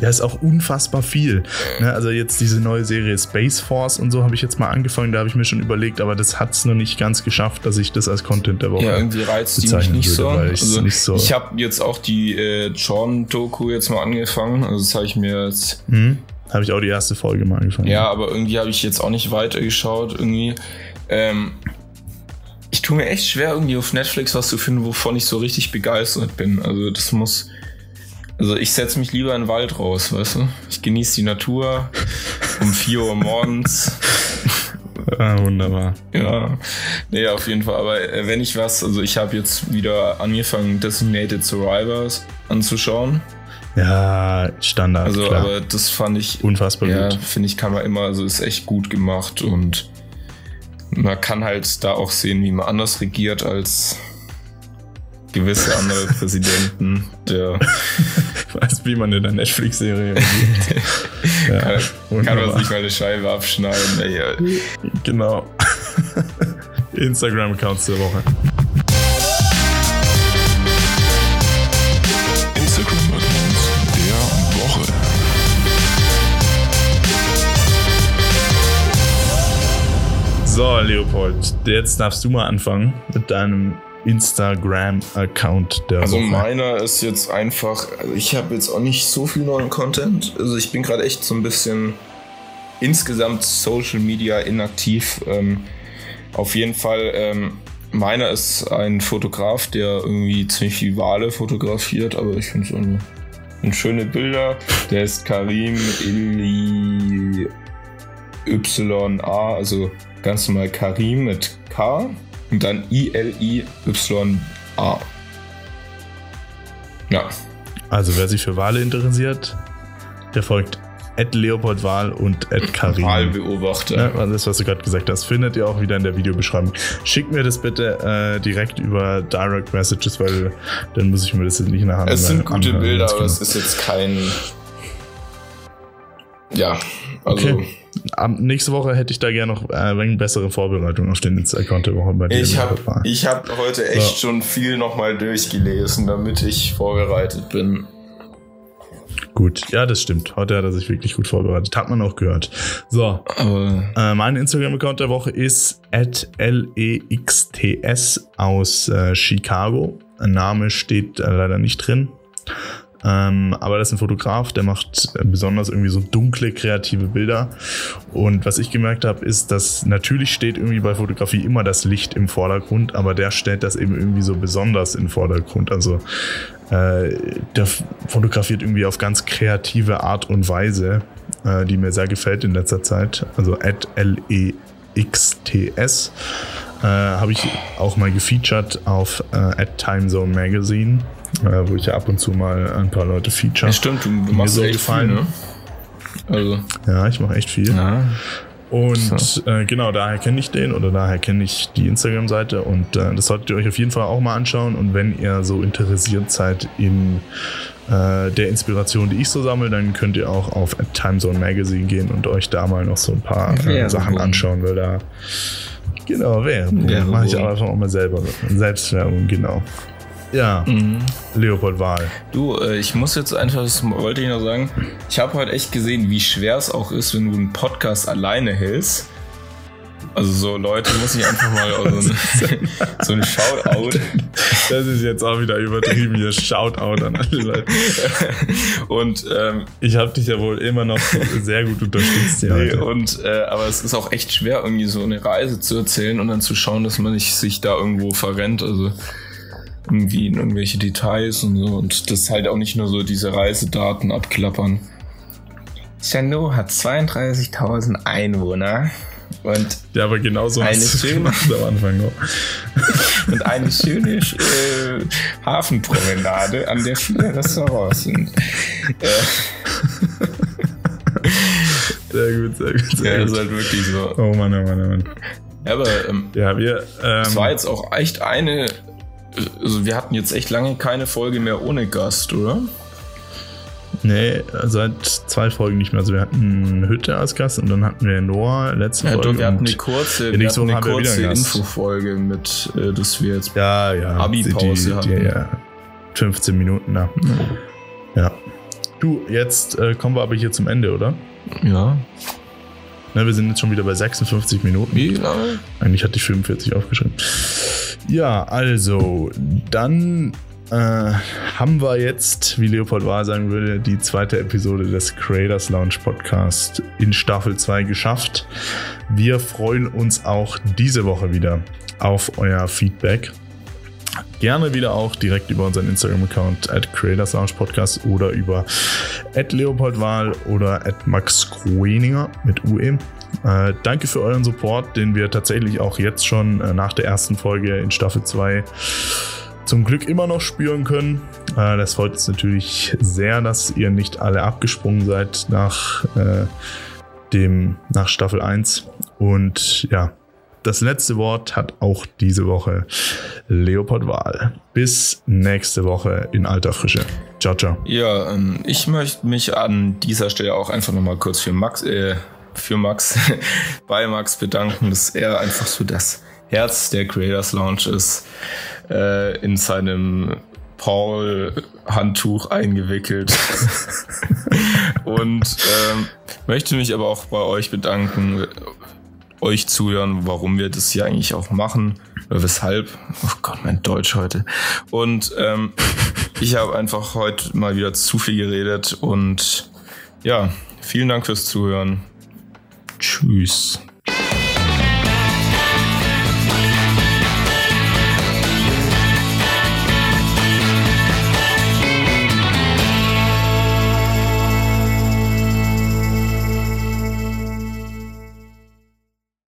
Ja, ist auch unfassbar viel. Ne, also jetzt diese neue Serie Space Force und so habe ich jetzt mal angefangen, da habe ich mir schon überlegt, aber das hat es noch nicht ganz geschafft, dass ich das als Content der Woche Ja, irgendwie reizt die mich nicht, würde, so. Also, nicht so. Ich habe jetzt auch die äh, John-Doku jetzt mal angefangen, also das habe ich mir jetzt... Mhm. Habe ich auch die erste Folge mal angefangen. Ja, aber irgendwie habe ich jetzt auch nicht weitergeschaut, irgendwie. Ähm, ich tue mir echt schwer, irgendwie auf Netflix was zu finden, wovon ich so richtig begeistert bin. Also das muss. Also ich setze mich lieber in den Wald raus, weißt du? Ich genieße die Natur um 4 Uhr morgens. Ah, wunderbar. Ja, nee, auf jeden Fall. Aber äh, wenn ich was, also ich habe jetzt wieder angefangen, Designated Survivors anzuschauen. Ja, Standard. Also, klar. aber das fand ich unfassbar ja, gut. Finde ich, kann man immer, also ist echt gut gemacht und man kann halt da auch sehen, wie man anders regiert als gewisse andere Präsidenten. Der ich weiß, wie man in der Netflix-Serie ja, kann, kann man sich mal eine Scheibe abschneiden. Ey, genau. Instagram-Accounts der Woche. So, Leopold, jetzt darfst du mal anfangen mit deinem Instagram-Account der Also Woche. meiner ist jetzt einfach, also ich habe jetzt auch nicht so viel neuen Content. Also ich bin gerade echt so ein bisschen insgesamt Social Media inaktiv. Ähm, auf jeden Fall, ähm, meiner ist ein Fotograf, der irgendwie ziemlich viel Wale fotografiert, aber ich finde es so schöne Bilder. Der ist Karim Ili YA, also ganz normal Karim mit K und dann I-L-I-Y-A. Ja. Also wer sich für Wale interessiert, der folgt Ed Leopold Wahl und Ed Karim. Wahlbeobachter. Ja, das, was du gerade gesagt hast, findet ihr auch wieder in der Videobeschreibung. Schickt mir das bitte äh, direkt über Direct Messages, weil dann muss ich mir das jetzt nicht nachher Es sind gute anhören, Bilder, aber es ist jetzt kein. Ja, also. Okay nächste Woche hätte ich da gerne noch äh, eine bessere Vorbereitung auf den Account der Woche bei dir. Ich habe hab heute echt so. schon viel nochmal durchgelesen, damit ich vorbereitet bin. Gut, ja, das stimmt. Heute hat er sich wirklich gut vorbereitet. Hat man auch gehört. So, äh, mein Instagram-Account der Woche ist LEXTS aus äh, Chicago. Name steht äh, leider nicht drin. Ähm, aber das ist ein Fotograf, der macht besonders irgendwie so dunkle, kreative Bilder. Und was ich gemerkt habe, ist, dass natürlich steht irgendwie bei Fotografie immer das Licht im Vordergrund, aber der stellt das eben irgendwie so besonders in den Vordergrund. Also äh, der fotografiert irgendwie auf ganz kreative Art und Weise, äh, die mir sehr gefällt in letzter Zeit. Also at L-E-X-T-S. Äh, habe ich auch mal gefeatured auf äh, at Timezone Magazine, äh, wo ich ja ab und zu mal ein paar Leute feature. Ja, stimmt, du, du machst so echt gefallen. viel, ne? Also. Ja, ich mache echt viel. Ja. Und so. äh, genau, daher kenne ich den oder daher kenne ich die Instagram-Seite und äh, das solltet ihr euch auf jeden Fall auch mal anschauen. Und wenn ihr so interessiert seid in äh, der Inspiration, die ich so sammle, dann könnt ihr auch auf Timezone Magazine gehen und euch da mal noch so ein paar äh, Sachen anschauen, weil da genau Werbung mache ich auch einfach auch mal selber Selbstwerbung, genau. Ja, mhm. Leopold Wahl. Du, äh, ich muss jetzt einfach, das wollte ich noch sagen, ich habe heute echt gesehen, wie schwer es auch ist, wenn du einen Podcast alleine hältst. Also so Leute, muss ich einfach mal so, ein, so ein Shoutout. Das ist jetzt auch wieder übertrieben hier. Shoutout an alle Leute. Und ähm, ich habe dich ja wohl immer noch sehr gut unterstützt. Nee, und äh, aber es ist auch echt schwer, irgendwie so eine Reise zu erzählen und dann zu schauen, dass man nicht sich da irgendwo verrennt. Also irgendwie in irgendwelche Details und so. Und das ist halt auch nicht nur so diese Reisedaten abklappern. Chano hat 32.000 Einwohner. Und ja, aber genau so eine schöne, am Anfang noch. und eine schöne äh, Hafenpromenade, an der viele Restaurants sind. Äh, sehr gut, sehr gut. Sehr ja, gut. das ist halt wirklich so. Oh Mann, oh Mann, oh Mann. Ja, aber ähm, ja, wir. Ähm, es war jetzt auch echt eine also wir hatten jetzt echt lange keine Folge mehr ohne Gast, oder? Nee, seit zwei Folgen nicht mehr. Also wir hatten Hütte als Gast und dann hatten wir Noah letzte ja, Folge. Doch, wir hatten eine kurze, wir hatten eine kurze Infofolge mit, äh, dass wir jetzt ja, ja, Abi-Pause hatten. Die, ja, 15 Minuten, ja. Ja. Du, jetzt äh, kommen wir aber hier zum Ende, oder? Ja. Ne, wir sind jetzt schon wieder bei 56 Minuten. Wie lange? Eigentlich hatte ich 45 aufgeschrieben. Ja, also, dann äh, haben wir jetzt, wie Leopold Wahl sagen würde, die zweite Episode des Creators Lounge Podcast in Staffel 2 geschafft. Wir freuen uns auch diese Woche wieder auf euer Feedback. Gerne wieder auch direkt über unseren Instagram-Account at Creators Lounge Podcast oder über at Leopoldwahl oder at Max Groeninger mit UE. Äh, danke für euren Support, den wir tatsächlich auch jetzt schon äh, nach der ersten Folge in Staffel 2 zum Glück immer noch spüren können. Äh, das freut uns natürlich sehr, dass ihr nicht alle abgesprungen seid nach, äh, dem, nach Staffel 1. Und ja, das letzte Wort hat auch diese Woche Leopold Wahl. Bis nächste Woche in alter Frische. Ciao, ciao. Ja, ähm, ich möchte mich an dieser Stelle auch einfach nochmal kurz für Max, äh, für Max, bei Max bedanken, dass er einfach so das Herz der Creators Lounge ist, äh, in seinem Paul-Handtuch eingewickelt. Und ähm, möchte mich aber auch bei euch bedanken, euch zuhören, warum wir das hier eigentlich auch machen, oder weshalb. Oh Gott, mein Deutsch heute. Und ähm, ich habe einfach heute mal wieder zu viel geredet und ja, vielen Dank fürs Zuhören. Tschüss.